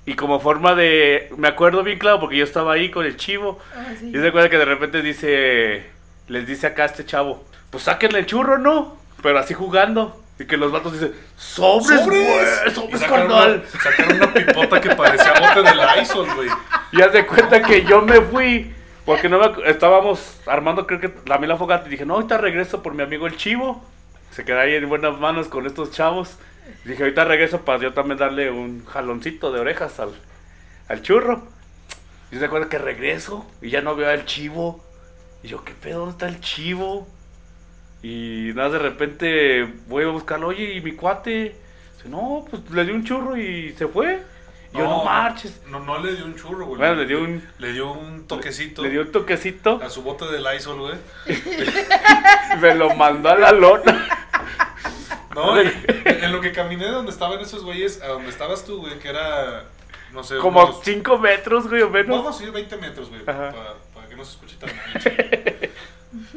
[SPEAKER 2] Y como forma de... Me acuerdo bien claro porque yo estaba ahí con el Chivo.
[SPEAKER 4] Oh, sí.
[SPEAKER 2] Y se acuerda que de repente dice, les dice acá a este chavo, pues sáquenle el churro, ¿no? Pero así jugando. Y que los vatos dicen, sobres, güey,
[SPEAKER 1] ¡Sobres!
[SPEAKER 2] Carnal.
[SPEAKER 1] una, sacaron una pipota que parecía bote de Lysol, güey.
[SPEAKER 2] Y haz de cuenta que yo me fui, porque no me estábamos armando, creo que la la fogata. Y dije, no, ahorita regreso por mi amigo el chivo. Se queda ahí en buenas manos con estos chavos. Y dije, ahorita regreso para yo también darle un jaloncito de orejas al, al churro. Y se acuerda que regreso y ya no veo al chivo. Y yo, ¿qué pedo? ¿Dónde está el chivo? Y nada, de repente voy a buscarlo. Oye, ¿y mi cuate? Dice, no, pues le di un churro y se fue. Y yo, no marches.
[SPEAKER 1] No, no le dio un churro, güey.
[SPEAKER 2] Bueno, le dio un-
[SPEAKER 1] Le dio un toquecito
[SPEAKER 2] Le dio un toquecito.
[SPEAKER 1] a su bote de Lysol, güey.
[SPEAKER 2] Me lo mandó a la lona.
[SPEAKER 1] No, y- en lo que caminé de donde estaban esos güeyes, a donde estabas tú, güey, que era, no sé,
[SPEAKER 2] Como
[SPEAKER 1] unos-
[SPEAKER 2] 5 metros, güey, o menos.
[SPEAKER 1] Vamos a ir 20 metros, güey, para, para que no se escuche tan mal.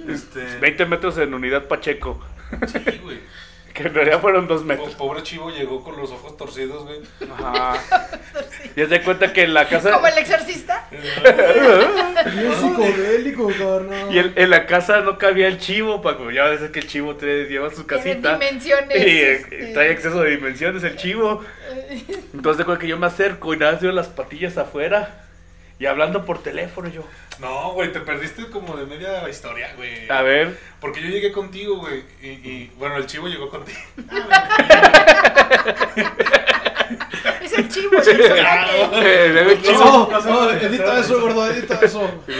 [SPEAKER 1] Este,
[SPEAKER 2] 20 metros en unidad Pacheco.
[SPEAKER 1] sí, güey.
[SPEAKER 2] Que en realidad fueron 2
[SPEAKER 1] Po-
[SPEAKER 2] metros.
[SPEAKER 1] Pobre chivo llegó con los ojos torcidos, güey.
[SPEAKER 2] Ajá. Y haz de cuenta que en la casa.
[SPEAKER 4] Como el exorcista.
[SPEAKER 3] Psicodélico, carnal.
[SPEAKER 2] Y en, en la casa no cabía el chivo, Paco. Ya ves que el chivo te lleva su
[SPEAKER 4] Tiene
[SPEAKER 2] casita.
[SPEAKER 4] dimensiones.
[SPEAKER 2] Y eh,
[SPEAKER 4] este,
[SPEAKER 2] trae exceso de dimensiones el chivo. Entonces de cuenta que yo me acerco y nada, veo las patillas afuera. Y hablando por teléfono yo.
[SPEAKER 1] No, güey, te perdiste como de media la historia, güey.
[SPEAKER 2] A ver.
[SPEAKER 1] Porque yo llegué contigo, güey, y, y, bueno, el chivo llegó contigo.
[SPEAKER 4] Es el chivo, el personaje.
[SPEAKER 2] Eh, el chivo.
[SPEAKER 3] No,
[SPEAKER 1] No,
[SPEAKER 3] edita eso, gordo, edita eso.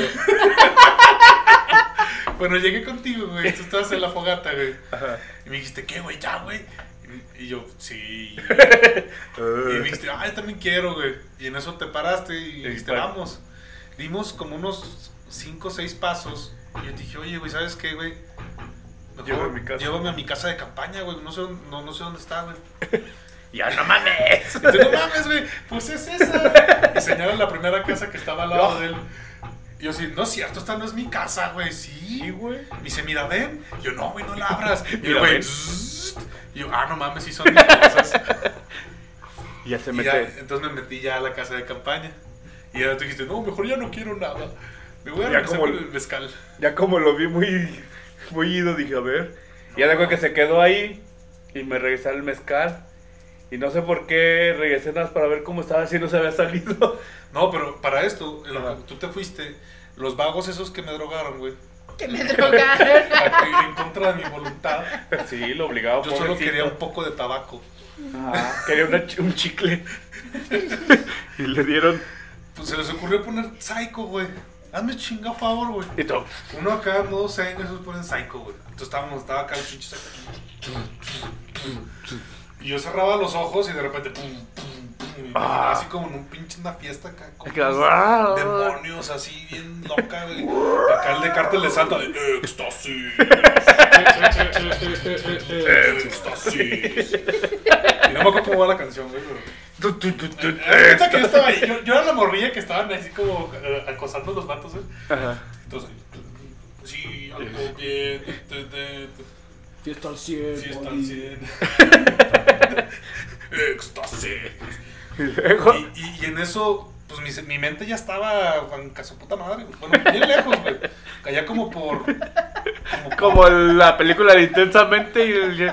[SPEAKER 1] Bueno, llegué contigo, güey, tú estabas en la fogata, güey.
[SPEAKER 2] Ajá.
[SPEAKER 1] Y me dijiste, ¿qué, güey? Ya, güey. Y, yo, sí. y dijiste, ay, también quiero, güey. Y en eso te paraste y dijiste, vamos. Dimos como unos 5 o 6 pasos. Y yo dije, oye, güey, ¿sabes qué, güey?
[SPEAKER 2] Llévame a mi casa.
[SPEAKER 1] Llévame a mi casa de campaña, güey. No sé, dónde- no, no sé dónde está, güey.
[SPEAKER 2] Ya no mames.
[SPEAKER 1] No mames, güey, pues es esa. Y señala la primera casa que estaba al lado
[SPEAKER 2] No.
[SPEAKER 1] de él. Y yo sí, no es cierto, esta no es mi casa, güey. Sí,
[SPEAKER 2] Sí, güey.
[SPEAKER 1] Me dice, mira, ven. Y yo, no, güey, no la abras. Y el güey, y yo, ah, no mames, sí son mis cosas.
[SPEAKER 2] Y ya se
[SPEAKER 1] ya, entonces me metí ya a la casa de campaña. Y ya tú dijiste, no, mejor ya no quiero nada. Me voy a
[SPEAKER 2] Ya
[SPEAKER 1] regresar
[SPEAKER 2] como el-
[SPEAKER 1] mezcal.
[SPEAKER 2] Ya como lo vi muy, muy ido, dije, a ver. Y ya de que se quedó ahí y me regresé al mezcal. Y no sé por qué regresé nada más para ver cómo estaba, si no se había salido.
[SPEAKER 1] No, pero para esto,
[SPEAKER 2] Ajá.
[SPEAKER 1] tú te fuiste, los vagos esos que me drogaron, güey,
[SPEAKER 4] Que me drogaron.
[SPEAKER 1] en contra de mi voluntad,
[SPEAKER 2] Sí, lo obligaba.
[SPEAKER 1] yo solo quería un poco de tabaco.
[SPEAKER 2] Ajá, quería una un chicle. y le dieron.
[SPEAKER 1] Pues se les ocurrió poner Psycho, güey. Hazme chinga favor, güey.
[SPEAKER 2] Y todo.
[SPEAKER 1] Uno acá, no sé, esos ponen Psycho, güey. Entonces estábamos, estaba acá el pinche Psycho. Y yo cerraba los ojos y de repente, pum, pum, pum. y me imaginaba
[SPEAKER 2] Ah.
[SPEAKER 1] así como en un pinche una fiesta acá. Con
[SPEAKER 2] ah.
[SPEAKER 1] demonios así, bien loca, güey. Acá el de cártel le salta de éxtasis. éxtasis. Y no me acuerdo cómo va la canción, güey, pero.
[SPEAKER 2] Tu, tu, tu, tu,
[SPEAKER 1] Ahorita que yo estaba ahí, yo, yo era la morrilla que estaban así como eh, acosando a los vatos, güey.
[SPEAKER 2] Ajá.
[SPEAKER 1] Entonces, sí, algo bien,
[SPEAKER 3] Fiesta al 100.
[SPEAKER 1] fiesta al
[SPEAKER 3] Boli.
[SPEAKER 1] 100. Éxtasis.
[SPEAKER 2] Y luego.
[SPEAKER 1] Y, y, y en eso, pues mi, mi mente ya estaba en casa puta madre. Bueno, bien lejos, güey. Allá como por. Como,
[SPEAKER 2] Como la película de Intensamente y el-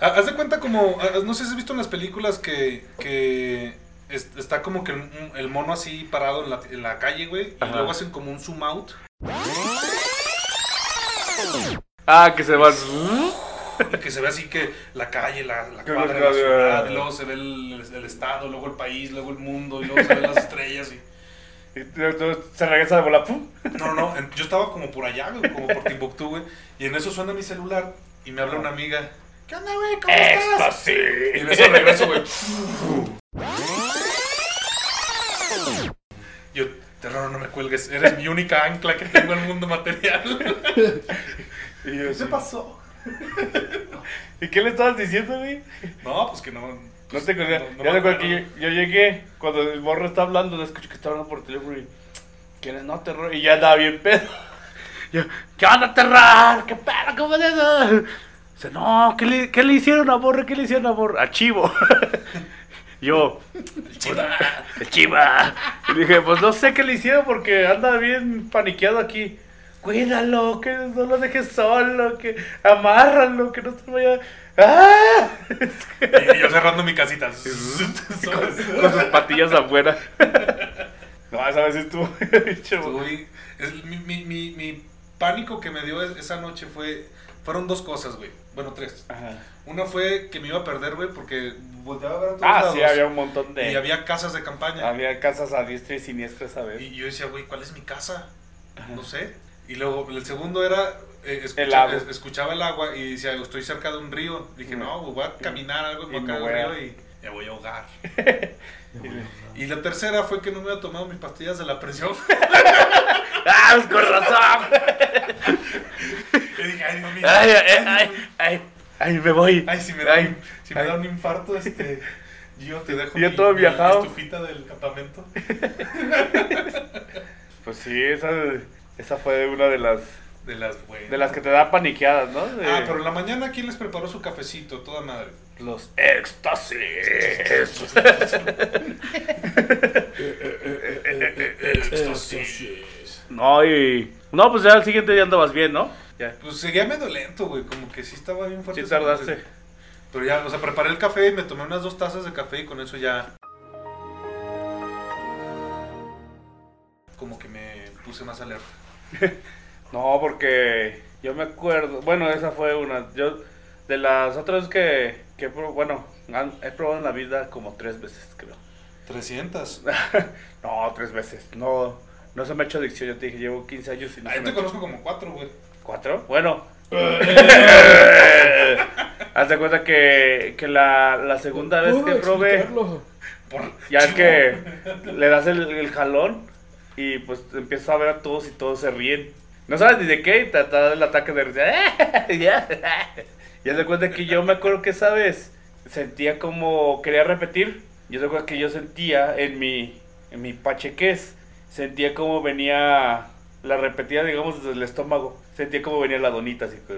[SPEAKER 1] Ha- Haz de cuenta como, no sé si has visto en las películas que, que es- está como que el, el mono así parado en la, en la calle, güey, y
[SPEAKER 2] Ajá.
[SPEAKER 1] luego hacen como un zoom out,
[SPEAKER 2] Ah, que se van.
[SPEAKER 1] Y que se ve así que la calle, la, la cuadra,
[SPEAKER 2] la-
[SPEAKER 1] ciudad, y luego se ve el, el estado, luego el país, luego el mundo, y luego se ven las estrellas, y...
[SPEAKER 2] Y se regresa de bola. ¡pum!
[SPEAKER 1] No, no, yo estaba como por allá, güey, como por Timbuktu, güey, y en eso suena mi celular, y me habla una amiga, ¿qué onda, güey? ¿Cómo estás? Y en eso regreso, güey. Yo, terror, no me cuelgues. Eres mi única ancla que tengo en el mundo material.
[SPEAKER 2] Y yo
[SPEAKER 1] ¿Qué te pasó?
[SPEAKER 2] ¿Y qué le estabas diciendo, güey?
[SPEAKER 1] No, pues que no.
[SPEAKER 2] No
[SPEAKER 1] pues,
[SPEAKER 2] te
[SPEAKER 1] no- no
[SPEAKER 2] ya recuerdo que yo, yo llegué, cuando el morro está hablando, no escucho que está hablando por teléfono y. ¿Quieres no terror? Y ya andaba bien pedo. Yo, ¿qué onda, terror? ¿Qué pedo? ¿Cómo es eso? Dice, no, ¿qué le, ¿qué le hicieron a Borre? ¿Qué le hicieron a Borre? A Chivo. Yo,
[SPEAKER 1] El chiva.
[SPEAKER 2] el Chiva. Y dije, pues no sé qué le hicieron porque anda bien paniqueado aquí. Cuídalo, que no lo dejes solo, que amárralo, que no se vaya. ¡Ah!
[SPEAKER 1] Y yo cerrando mi casita.
[SPEAKER 2] con sus patillas afuera. No, esa vez estuvo.
[SPEAKER 1] Es- mi, mi, mi, mi pánico que me dio es- esa noche fue. Fueron dos cosas, güey. Bueno, tres.
[SPEAKER 2] Ajá.
[SPEAKER 1] Una fue que me iba a perder, güey, porque volteaba a ver a todos
[SPEAKER 2] Ah,
[SPEAKER 1] lados.
[SPEAKER 2] sí, había un montón de.
[SPEAKER 1] Y había casas de campaña.
[SPEAKER 2] había casas a diestra y siniestra esa vez.
[SPEAKER 1] Y yo decía, güey, ¿cuál es mi casa? No sé. Y luego el segundo era, eh, escucha-
[SPEAKER 2] El agua.
[SPEAKER 1] es- escuchaba el agua y decía, estoy cerca de un río. Dije,
[SPEAKER 2] Mm.
[SPEAKER 1] no, güey, voy a caminar algo, voy a
[SPEAKER 2] me
[SPEAKER 1] caer al
[SPEAKER 2] voy a-
[SPEAKER 1] río y me voy a ahogar. y la tercera fue que no me había tomado mis pastillas de la presión.
[SPEAKER 2] ¡Ah, pues con razón!
[SPEAKER 1] y dije, ay, Dios mío.
[SPEAKER 2] ¡Ay, ay, ay! ¡Ay, ay, me voy!
[SPEAKER 1] Ay, si me da,
[SPEAKER 2] Ay,
[SPEAKER 1] un, si me da un infarto, este, yo te dejo
[SPEAKER 2] Yo todo viajado.
[SPEAKER 1] estufita del campamento.
[SPEAKER 2] Pues sí, esa, esa fue una de las
[SPEAKER 1] De las buenas.
[SPEAKER 2] de las que te da paniqueadas, ¿no? De
[SPEAKER 1] Ah, pero en la mañana, ¿quién les preparó su cafecito? Toda madre.
[SPEAKER 2] Los éxtasis. no, y. No, pues ya al siguiente día andabas bien, ¿no? Ya.
[SPEAKER 1] Pues seguía medio lento, güey, como que sí estaba bien fuerte.
[SPEAKER 2] Sí tardaste.
[SPEAKER 1] Pero ya, o sea, preparé el café y me tomé unas dos tazas de café y con eso ya... Como que me puse más alerta.
[SPEAKER 2] No, porque yo me acuerdo, bueno, esa fue una, yo, de las otras que, que bueno, han- he probado en la vida como tres veces, creo.
[SPEAKER 1] 300.
[SPEAKER 2] no, tres veces, no, no se me ha hecho adicción, yo te dije, llevo 15 años y no
[SPEAKER 1] Ah, yo te conozco como cuatro, güey.
[SPEAKER 2] ¿Cuatro? Bueno. Haz de cuenta que, que la, la segunda vez
[SPEAKER 3] ¿Puedo
[SPEAKER 2] que probé?
[SPEAKER 1] Por-
[SPEAKER 2] ya es que le das el, el jalón y pues empiezas a ver a todos y todos se ríen. No sabes ni de qué te te da el ataque de risa. Ya. De cuenta que yo me acuerdo que esa vez sentía como, quería repetir, yo recuerdo que yo sentía en mi, en mi pacheques, sentía como venía la repetida, digamos, desde el estómago, sentía como venía la donita, así que...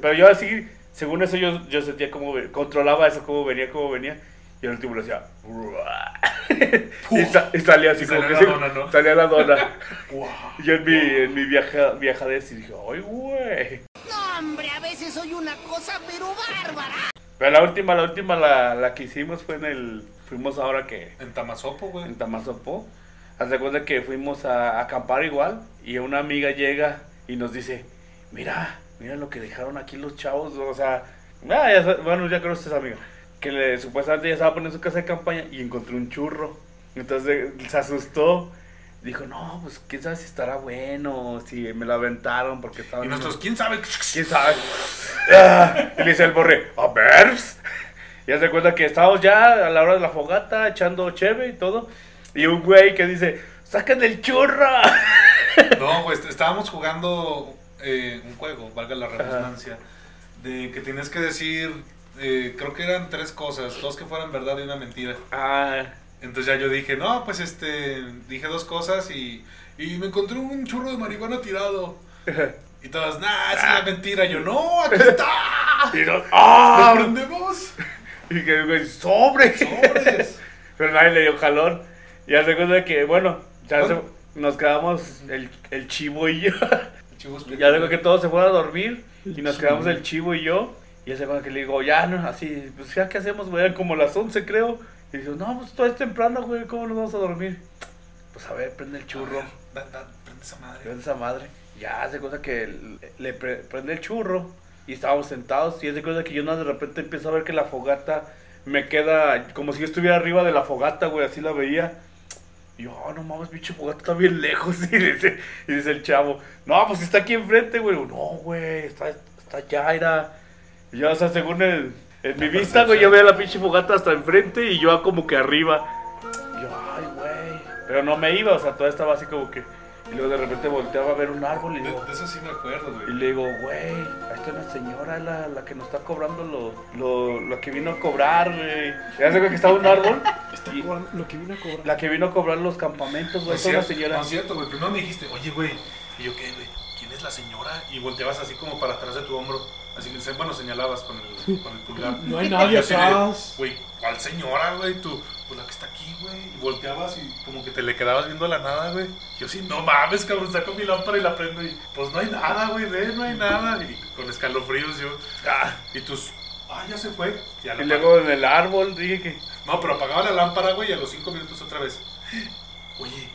[SPEAKER 2] Pero yo así, según eso yo, yo sentía como, controlaba eso, cómo venía, cómo venía, y al último lo hacía... y, sa- y salía así
[SPEAKER 1] Y
[SPEAKER 2] como
[SPEAKER 1] salía
[SPEAKER 2] que
[SPEAKER 1] la dona, ¿no?
[SPEAKER 2] salía la dona. Y en mi, en mi viaja, viajadez y dije, ¡ay, güey!
[SPEAKER 8] No, hombre, a veces soy una cosa, pero bárbara.
[SPEAKER 2] Pero la última, la última, la, la que hicimos fue en el... Fuimos ahora que...
[SPEAKER 1] En Tamazopo, güey.
[SPEAKER 2] En Tamazopo. Haz de cuenta que fuimos a, a acampar igual. Y una amiga llega y nos dice, mira, mira lo que dejaron aquí los chavos. O sea, ah, ya bueno, ya conoces a esa amiga. Que le, supuestamente ya estaba poniendo su casa de campaña y encontró un churro. Entonces se asustó. Dijo, no, pues quién sabe si estará bueno, si me lo aventaron porque estaba...
[SPEAKER 1] Y nosotros, ¿quién sabe?
[SPEAKER 2] ¿Quién sabe? Ah, y le dice el borre, a ver. Y hace cuenta que estábamos ya a la hora de la fogata echando cheve y todo. Y un güey que dice, ¡saquen el churro!
[SPEAKER 1] No, güey, est- estábamos jugando eh, un juego, valga la redundancia, de que tienes que decir, eh, creo que eran tres cosas, dos que fueran verdad y una mentira.
[SPEAKER 2] Ah,
[SPEAKER 1] Entonces ya yo dije, no, pues este, dije dos cosas y, y me encontré un churro de marihuana tirado. Y todas, nah, esa es la mentira. Y yo, no, aquí está.
[SPEAKER 2] y nos,
[SPEAKER 1] ¿Lo
[SPEAKER 2] ¡ah!
[SPEAKER 1] prendemos?
[SPEAKER 2] Y que el güey, ¡sobre!
[SPEAKER 1] Sobres.
[SPEAKER 2] Pero nadie le dio calor. Y hace cuenta que, bueno, ya
[SPEAKER 1] Bueno.
[SPEAKER 2] se- nos quedamos el, el chivo y yo.
[SPEAKER 1] Chivos
[SPEAKER 2] Ya luego que todos se fueron a dormir y nos quedamos el chivo y yo. Y hace cuenta que le digo, ya, no, así, pues ya, ¿qué hacemos, güey? Como las 11, creo. Y dice, no, pues todavía es temprano, güey, ¿cómo nos vamos a dormir? Pues a ver, prende el churro.
[SPEAKER 1] Da- da- prende esa madre.
[SPEAKER 2] Prende esa madre. Ya, hace cuenta que le, le pre- prende el churro. Y estábamos sentados. Y hace cuenta que yo nada de repente empiezo a ver que la fogata me queda como si yo estuviera arriba de la fogata, güey, así la veía. Y yo, oh, no mames, pinche fogata está bien lejos. Y dice, y dice el chavo, no, pues está aquí enfrente, güey. Digo, no, güey, está, está allá, era. Y yo, o sea, según el, en mi vista, güey, yo veía la pinche fogata hasta enfrente y yo como que arriba. Y yo, ay, güey. Pero no me iba, o sea, todavía estaba así como que. Y luego de repente volteaba a ver un árbol y
[SPEAKER 1] De,
[SPEAKER 2] digo,
[SPEAKER 1] de eso sí me acuerdo,
[SPEAKER 2] y
[SPEAKER 1] güey.
[SPEAKER 2] le digo, güey, ahí está una señora, la, la que nos está cobrando lo, lo, lo que vino a cobrar, güey. Ya sé que estaba un árbol.
[SPEAKER 3] Está
[SPEAKER 2] y
[SPEAKER 3] cobrando lo que vino a cobrar.
[SPEAKER 2] la que vino a cobrar los campamentos,
[SPEAKER 1] No
[SPEAKER 2] güey,
[SPEAKER 1] es
[SPEAKER 2] está una
[SPEAKER 1] cierto,
[SPEAKER 2] señora.
[SPEAKER 1] no es cierto, güey. Primero me dijiste, oye, güey. Y yo, ¿qué, güey? ¿Quién es la señora? Y volteabas así como para atrás de tu hombro. Así que, bueno, señalabas con el, con el pulgar.
[SPEAKER 3] No hay
[SPEAKER 1] Y
[SPEAKER 3] nadie
[SPEAKER 1] de,
[SPEAKER 3] atrás.
[SPEAKER 1] Güey, ¿cuál señora, güey? Tú, pues la que está aquí, güey. Y volteabas y como que te le quedabas viendo a la nada, güey. Yo sí, no mames, cabrón, saco mi lámpara y la prendo y pues no hay nada, güey, ve, no hay nada. Y con escalofríos yo, ah, y tus, ah, ya se fue. Ya la
[SPEAKER 2] Y luego en el árbol dije que.
[SPEAKER 1] no, pero apagaba la lámpara, güey, y a los cinco minutos otra vez. Oye,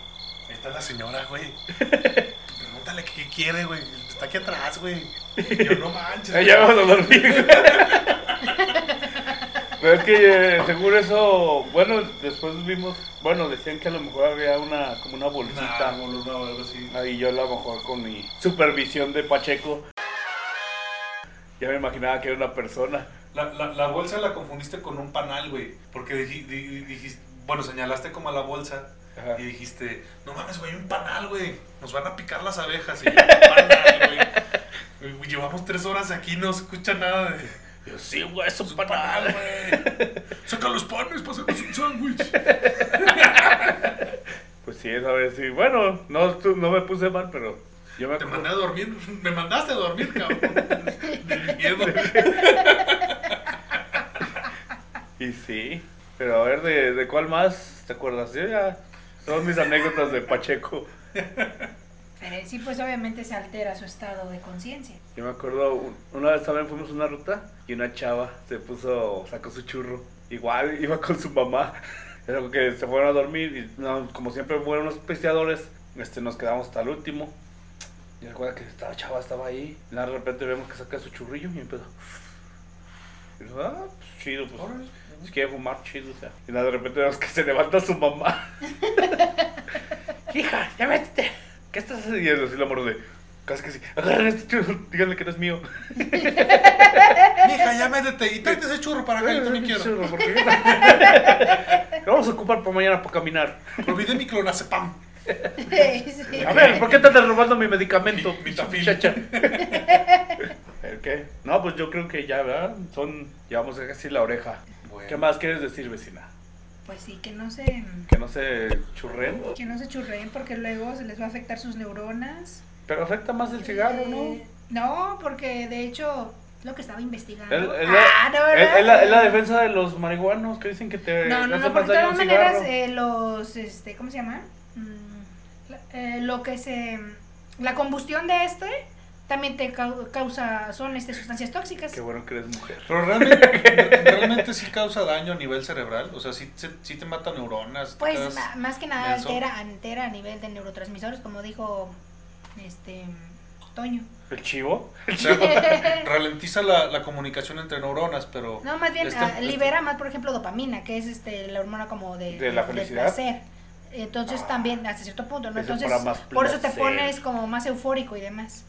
[SPEAKER 1] ahí está la señora, güey. Pregúntale qué quiere, güey. Está aquí atrás, güey. Yo no manches.
[SPEAKER 2] "Ay, ya vamos a dormir. Pero es que eh, seguro eso, bueno, después vimos, bueno, decían que a lo mejor había una, como una bolsita.
[SPEAKER 1] Nah, algo así.
[SPEAKER 2] Ahí yo a lo mejor con mi supervisión de Pacheco. Ya me imaginaba que era una persona.
[SPEAKER 1] La, la, la bolsa la confundiste con un panal, güey. Porque dij- di- dijiste, bueno, señalaste como a la bolsa
[SPEAKER 2] Ajá.
[SPEAKER 1] y dijiste, no mames, güey, un panal, güey. Nos van a picar las abejas. Y yo, un panal, güey. Llevamos tres horas aquí, no se escucha nada de...
[SPEAKER 2] Yo, sí, güey, es un
[SPEAKER 1] panal, güey. Saca los panes para hacernos un sándwich.
[SPEAKER 2] Pues sí, esa vez sí. Bueno, no, tú- no me puse mal, pero yo me
[SPEAKER 1] Te mandé a dormir, me mandaste a dormir, cabrón. Del miedo.
[SPEAKER 2] Y sí. Pero a ver, ¿de, de cuál más te acuerdas? Yo ya. Son mis anécdotas de Pacheco.
[SPEAKER 4] Pero sí, pues obviamente se altera su estado de conciencia.
[SPEAKER 2] Yo me acuerdo, un- una vez también fuimos a una ruta y una chava se puso, sacó su churro. Igual iba con su mamá. Era que se fueron a dormir y no, como siempre fueron los pisteadores, este, nos quedamos hasta el último. Y recuerda que esta chava estaba ahí. Y de repente vemos que saca su churrillo y empezó. Y yo, ah, pues chido, pues. Si quiere fumar, chido, o sea. Y de repente vemos que se levanta su mamá. Hija, ya vete. ¿Qué estás haciendo? Así la morro de. Casi que sí. Agarren este churro, díganle que no es mío.
[SPEAKER 1] Mija, ya métete y tráete ese churro para acá, yo también quiero.
[SPEAKER 2] Churro, porque- Lo vamos a ocupar para mañana para caminar.
[SPEAKER 1] Olvidé mi clonazepam.
[SPEAKER 4] Sí.
[SPEAKER 2] A ver, ¿por qué te andas robando mi medicamento, muchacha? ¿Qué? No, pues yo creo que ya, ¿verdad? Son, llevamos casi la oreja.
[SPEAKER 1] Bueno.
[SPEAKER 2] ¿Qué más quieres decir, vecina?
[SPEAKER 4] Pues sí, que no se,
[SPEAKER 2] Que no se churren.
[SPEAKER 4] que no se churren porque luego se les va a afectar sus neuronas.
[SPEAKER 2] Pero afecta más el cigarro, ¿no?
[SPEAKER 4] Eh, No, porque de hecho, lo que estaba investigando.
[SPEAKER 2] Es, es
[SPEAKER 4] Ah, no,
[SPEAKER 2] es- la, es la defensa de los marihuanos que dicen que te
[SPEAKER 4] No, no, no, porque de todas maneras, eh, los, este, ¿cómo se llama? Mm, eh, lo que se, la combustión de este también te cau- causa, son este, sustancias tóxicas.
[SPEAKER 2] Qué bueno que eres mujer.
[SPEAKER 1] Pero realmente, realmente sí causa daño a nivel cerebral. O sea, sí, sí te mata neuronas.
[SPEAKER 4] Pues más que nada
[SPEAKER 1] menso.
[SPEAKER 4] altera, altera a nivel de neurotransmisores, como dijo este Toño.
[SPEAKER 2] ¿El chivo?
[SPEAKER 1] Sea, ralentiza la, la comunicación entre neuronas, pero...
[SPEAKER 4] No, más bien
[SPEAKER 1] este-
[SPEAKER 4] ah,
[SPEAKER 1] este-
[SPEAKER 4] libera más, por ejemplo, dopamina, que es este la hormona como de,
[SPEAKER 2] ¿De la felicidad?
[SPEAKER 4] placer. Entonces también hasta cierto punto, ¿no? Entonces por eso te pones como más eufórico y demás.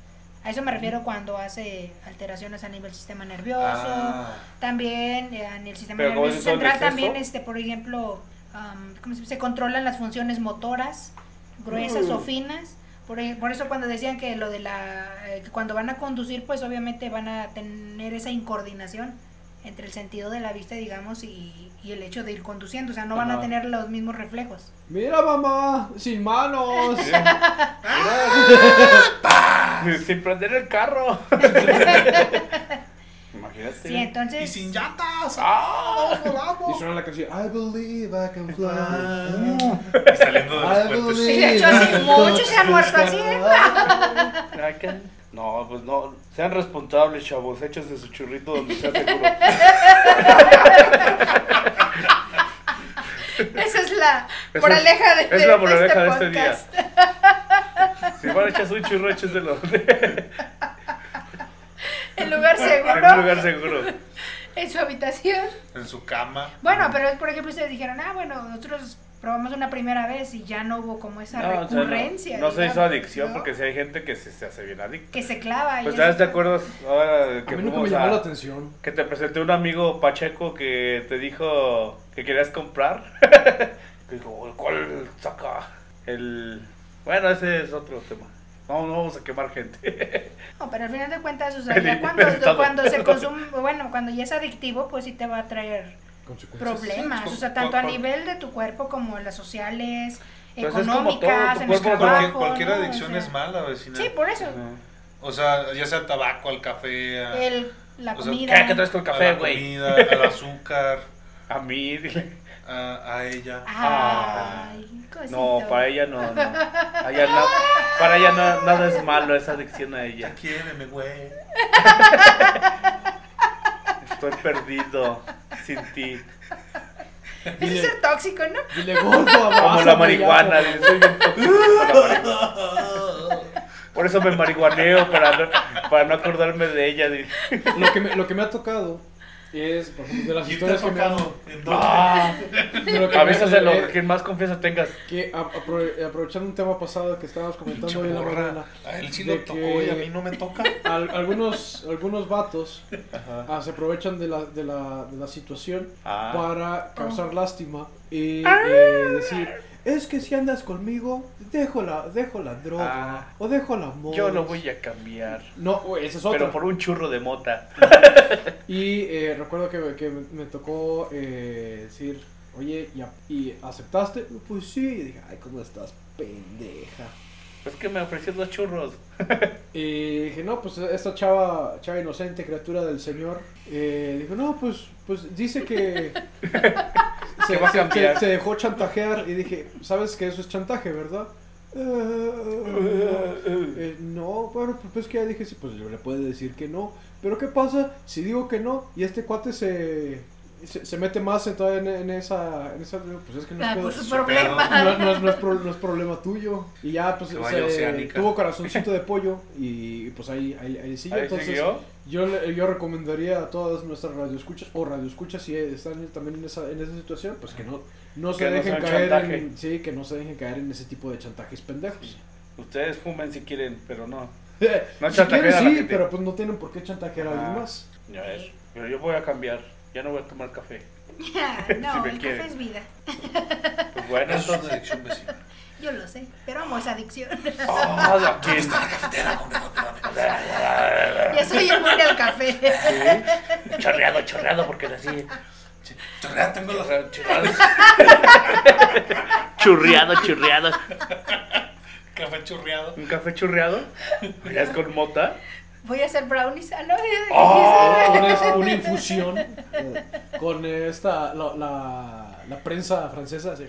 [SPEAKER 4] A eso me refiero cuando hace alteraciones a nivel sistema nervioso,
[SPEAKER 1] Ah.
[SPEAKER 4] también eh, en el sistema nervioso central también este por ejemplo ¿cómo se, se controlan las funciones motoras gruesas
[SPEAKER 2] Mm.
[SPEAKER 4] o finas. Por, por eso cuando decían que lo de la eh, que cuando van a conducir pues obviamente van a tener esa incoordinación entre el sentido de la vista digamos y, y el hecho de ir conduciendo, o sea, no van a
[SPEAKER 2] Ajá.
[SPEAKER 4] tener los mismos reflejos.
[SPEAKER 3] Mira, mamá, sin manos.
[SPEAKER 2] Sin prender el carro. Imagínate.
[SPEAKER 4] Sí, entonces
[SPEAKER 1] Y sin llantas.
[SPEAKER 2] ¡Ah!
[SPEAKER 3] Y suena la canción I believe I can fly.
[SPEAKER 1] Y saliendo de los puentes.
[SPEAKER 4] Sí, de hecho, así muchos se han muerto así,
[SPEAKER 2] ¿qué? No, pues no. Sean responsables, chavos. Échense su churrito donde sea seguro.
[SPEAKER 4] esa es la
[SPEAKER 2] Esa
[SPEAKER 4] moraleja de,
[SPEAKER 2] es
[SPEAKER 4] de-
[SPEAKER 2] la
[SPEAKER 4] de
[SPEAKER 2] moraleja de
[SPEAKER 4] este
[SPEAKER 2] este día. Si van a echarse un churro, échenselo
[SPEAKER 4] El lugar
[SPEAKER 2] en
[SPEAKER 4] seguro
[SPEAKER 2] un lugar seguro.
[SPEAKER 4] en su habitación.
[SPEAKER 1] En su cama.
[SPEAKER 4] Bueno, pero por ejemplo ustedes dijeron, ah, bueno, nosotros probamos una primera vez y ya no hubo como esa
[SPEAKER 2] No, o sea, no-
[SPEAKER 4] recurrencia.
[SPEAKER 2] no, se hizo adicción
[SPEAKER 4] ¿no?
[SPEAKER 2] porque si hay gente que se, se hace bien adicta.
[SPEAKER 4] Que se clava.
[SPEAKER 2] Pues ¿sabes? ¿te acuerdas ahora
[SPEAKER 3] A
[SPEAKER 2] que
[SPEAKER 3] mí nunca me llamó la
[SPEAKER 2] a...
[SPEAKER 3] atención.
[SPEAKER 2] Que te presenté un amigo Pacheco que te dijo que querías comprar. Que dijo, ¿cuál saca? El... Bueno, ese es otro tema. No, no vamos a quemar gente.
[SPEAKER 4] No, pero al final de cuentas, o sea,
[SPEAKER 2] El
[SPEAKER 4] ya cuando, cuando se consume, bueno, cuando ya es adictivo, pues sí te va a traer problemas.
[SPEAKER 1] Sí,
[SPEAKER 4] O sea, tanto a nivel de tu cuerpo como las sociales,
[SPEAKER 2] Pues
[SPEAKER 4] económicas, en el trabajo.
[SPEAKER 1] Cualquier, cualquier
[SPEAKER 4] ¿no? O
[SPEAKER 1] adicción
[SPEAKER 4] sea,
[SPEAKER 1] es mala, vecina.
[SPEAKER 4] Sí, por eso.
[SPEAKER 1] O sea, ya sea al tabaco, al café, a,
[SPEAKER 4] El, la
[SPEAKER 1] o sea,
[SPEAKER 4] comida.
[SPEAKER 2] ¿Qué? ¿Qué traes con el
[SPEAKER 1] a
[SPEAKER 2] café,
[SPEAKER 1] la
[SPEAKER 2] güey?
[SPEAKER 1] comida, al azúcar,
[SPEAKER 2] A mí, dile.
[SPEAKER 1] A, a ella.
[SPEAKER 4] Ay, cosito.
[SPEAKER 2] No, para ella no, no. A ella no- para ella no- nada es malo, es adicción a ella.
[SPEAKER 1] Quiéreme, güey.
[SPEAKER 2] Estoy perdido sin ti.
[SPEAKER 4] Eso es ser tóxico, ¿no?
[SPEAKER 3] Dile gordo,
[SPEAKER 2] Como la marihuana,
[SPEAKER 3] por-
[SPEAKER 2] dile, soy bien tóxico como la marihuana. Por eso me marihuaneo, para no, para no acordarme de ella. dile.
[SPEAKER 3] Lo que, me, lo que me ha tocado es, por ejemplo, de las historias que me han...
[SPEAKER 1] ¿En dónde?
[SPEAKER 2] Ah,
[SPEAKER 3] de lo que
[SPEAKER 2] más confianza tengas.
[SPEAKER 3] que a- apro- aprovechando un tema pasado que estábamos comentando hoy en la mañana,
[SPEAKER 1] A él sí
[SPEAKER 3] de
[SPEAKER 1] lo tocó
[SPEAKER 3] que-
[SPEAKER 1] y a mí no me toca.
[SPEAKER 3] al- algunos, algunos vatos ah, se aprovechan de la, de la, de la situación
[SPEAKER 2] Ah.
[SPEAKER 3] para causar lástima y eh, decir, es que si andas conmigo, dejo la, dejo la droga
[SPEAKER 2] Ah.
[SPEAKER 3] o dejo la amor.
[SPEAKER 2] Yo lo voy a cambiar.
[SPEAKER 3] No, güey, ese es otro.
[SPEAKER 2] Pero por un churro de mota.
[SPEAKER 3] Y eh, recuerdo que, que me, tocó eh, decir, oye, ¿y, ¿y aceptaste? Pues sí, y dije, ay, ¿cómo estás, pendeja?
[SPEAKER 2] Es que me ofreció dos churros.
[SPEAKER 3] Y dije, no, pues esta chava, chava inocente, criatura del Señor, eh, dijo, no, pues, pues dice que se,
[SPEAKER 2] Que va a
[SPEAKER 3] se-
[SPEAKER 2] cambiar.
[SPEAKER 3] se- se dejó chantajear y dije, ¿sabes que eso es chantaje, verdad? "Eh, eh, no, bueno, pues, pues que ya dije, sí, pues yo le puedo decir que no. Pero ¿qué pasa si digo que no y este cuate se, se, se mete más en, toda- en, en esa, en esa... Pues es que no es
[SPEAKER 4] Ah,
[SPEAKER 3] pedo-
[SPEAKER 4] pues problema.
[SPEAKER 3] no, no es, no es pro- no es problema tuyo. Y ya, pues,
[SPEAKER 1] Se
[SPEAKER 3] tuvo corazoncito de pollo y pues ahí, ahí, ahí.
[SPEAKER 2] Ahí
[SPEAKER 3] Entonces,
[SPEAKER 2] siguió.
[SPEAKER 3] yo, le- yo recomendaría a todas nuestras radioescuchas o radioescuchas si están también en esa, en esa situación, pues que no, no se
[SPEAKER 2] Que
[SPEAKER 3] dejen caer
[SPEAKER 2] chantaje.
[SPEAKER 3] en, sí, que no se dejen caer en ese tipo de chantajes pendejos.
[SPEAKER 2] Ustedes fumen si quieren, pero no. No
[SPEAKER 3] si
[SPEAKER 2] la
[SPEAKER 3] sí, pero pues no tienen por qué chantajear a alguien
[SPEAKER 2] Ah.
[SPEAKER 3] más.
[SPEAKER 2] Ya ves. Pero yo voy a cambiar. Ya no voy a tomar café.
[SPEAKER 4] no,
[SPEAKER 2] Si
[SPEAKER 4] el
[SPEAKER 2] quiere.
[SPEAKER 4] café es vida.
[SPEAKER 2] Pues bueno,
[SPEAKER 1] Eso es una adicción vecina.
[SPEAKER 4] Yo lo sé, pero amo esa adicción.
[SPEAKER 2] Ah, aquí está.
[SPEAKER 4] ya soy inmune al café.
[SPEAKER 2] Chorreado, chorreado, porque así.
[SPEAKER 1] Chorrea, tengo la
[SPEAKER 2] Chorreado. Churreado, churreado.
[SPEAKER 1] café chorreado.
[SPEAKER 2] Un café churreado. Ya es con mota.
[SPEAKER 4] Voy a hacer brownies. Ah, no,
[SPEAKER 2] Oh.
[SPEAKER 3] Una infusión con esta, la, la, la prensa francesa, así.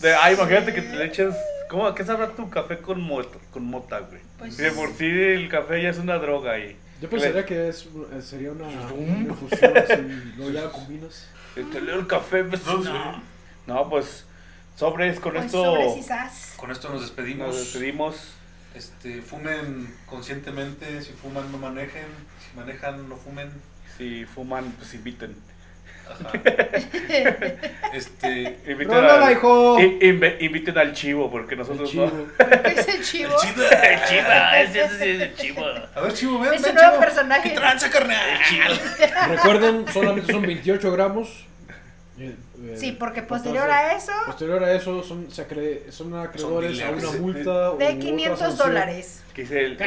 [SPEAKER 2] De, ah, imagínate que te le eches. ¿Cómo, ¿Qué sabrá tu café con mota, con mota, güey?
[SPEAKER 4] Pues-
[SPEAKER 2] de por sí el café ya es una droga y.
[SPEAKER 3] Yo pensaría que es, sería una, una infusión así, luego ya la combinas.
[SPEAKER 2] Te leo el café, vecino. No, pues. Sobres, con
[SPEAKER 4] Pues
[SPEAKER 2] esto.
[SPEAKER 4] sobres y sas.
[SPEAKER 1] Con esto nos despedimos.
[SPEAKER 2] Nos despedimos.
[SPEAKER 1] Este, fumen conscientemente, si fuman no manejen, si manejan no fumen.
[SPEAKER 2] Si fuman, pues inviten.
[SPEAKER 1] Ajá. Este,
[SPEAKER 2] Inviten, al,
[SPEAKER 3] hijo.
[SPEAKER 2] inviten al chivo, porque
[SPEAKER 3] El
[SPEAKER 2] nosotros
[SPEAKER 3] chivo.
[SPEAKER 2] no.
[SPEAKER 4] ¿Qué es el chivo?
[SPEAKER 1] chido.
[SPEAKER 2] El chivo, ese, ese es el chivo.
[SPEAKER 1] A ver, chivo, ven,
[SPEAKER 4] Es
[SPEAKER 1] ven,
[SPEAKER 4] un nuevo
[SPEAKER 1] chivo.
[SPEAKER 4] personaje.
[SPEAKER 1] ¿Qué tranza, carnal?
[SPEAKER 3] Recuerden, solamente son 28 gramos. Eh,
[SPEAKER 4] Sí, porque
[SPEAKER 3] entonces,
[SPEAKER 4] posterior a eso,
[SPEAKER 3] Posterior a eso son, se acre- son acreedores a una multa
[SPEAKER 4] de
[SPEAKER 3] otra
[SPEAKER 4] 500
[SPEAKER 3] sanción.
[SPEAKER 4] dólares.
[SPEAKER 2] Que es el.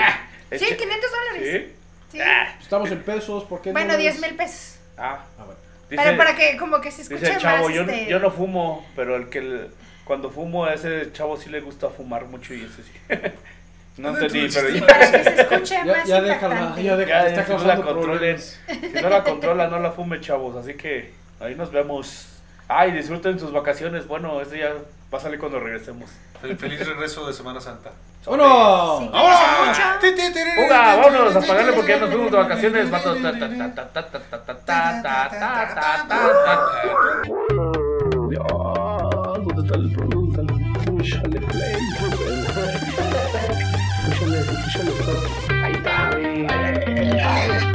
[SPEAKER 2] el
[SPEAKER 4] Sí,
[SPEAKER 2] che-
[SPEAKER 4] 500 dólares.
[SPEAKER 2] ¿Sí?
[SPEAKER 4] Sí.
[SPEAKER 2] Ah,
[SPEAKER 3] Estamos en pesos, ¿por qué
[SPEAKER 4] Bueno,
[SPEAKER 3] no
[SPEAKER 4] 10 mil pesos.
[SPEAKER 2] ah.
[SPEAKER 3] A ver.
[SPEAKER 2] Dice,
[SPEAKER 4] Pero para que como que se escuche
[SPEAKER 2] dice el chavo,
[SPEAKER 4] más
[SPEAKER 2] yo,
[SPEAKER 4] este...
[SPEAKER 2] yo no fumo, pero el que el- cuando fumo a ese chavo sí le gusta fumar mucho y ese sí. no entendí, pero ya,
[SPEAKER 4] Para que se escuche
[SPEAKER 3] Ya,
[SPEAKER 4] más
[SPEAKER 3] ya déjala, ya déjala,
[SPEAKER 2] ya,
[SPEAKER 3] está
[SPEAKER 2] si no la controlen. Si no la controla, no la fume, chavos. Así que ahí nos vemos. Ay, disfruten sus vacaciones. Bueno, eso ya va a salir cuando regresemos.
[SPEAKER 1] Fel- Feliz regreso de Semana Santa. Ti,
[SPEAKER 2] vámonos
[SPEAKER 1] ti,
[SPEAKER 2] a pagarle porque ya nos fuimos de vacaciones.
[SPEAKER 1] ti,
[SPEAKER 2] Va ta-
[SPEAKER 1] ti,
[SPEAKER 2] ta-
[SPEAKER 1] ti,
[SPEAKER 2] ta-
[SPEAKER 1] ti,
[SPEAKER 2] ta- ta- ta- ta- ta- ta- ta- ta- ta- ta- ta.
[SPEAKER 6] ¿Dónde está el producto? Púchale play. Púchale, púchale stop. Ahí está.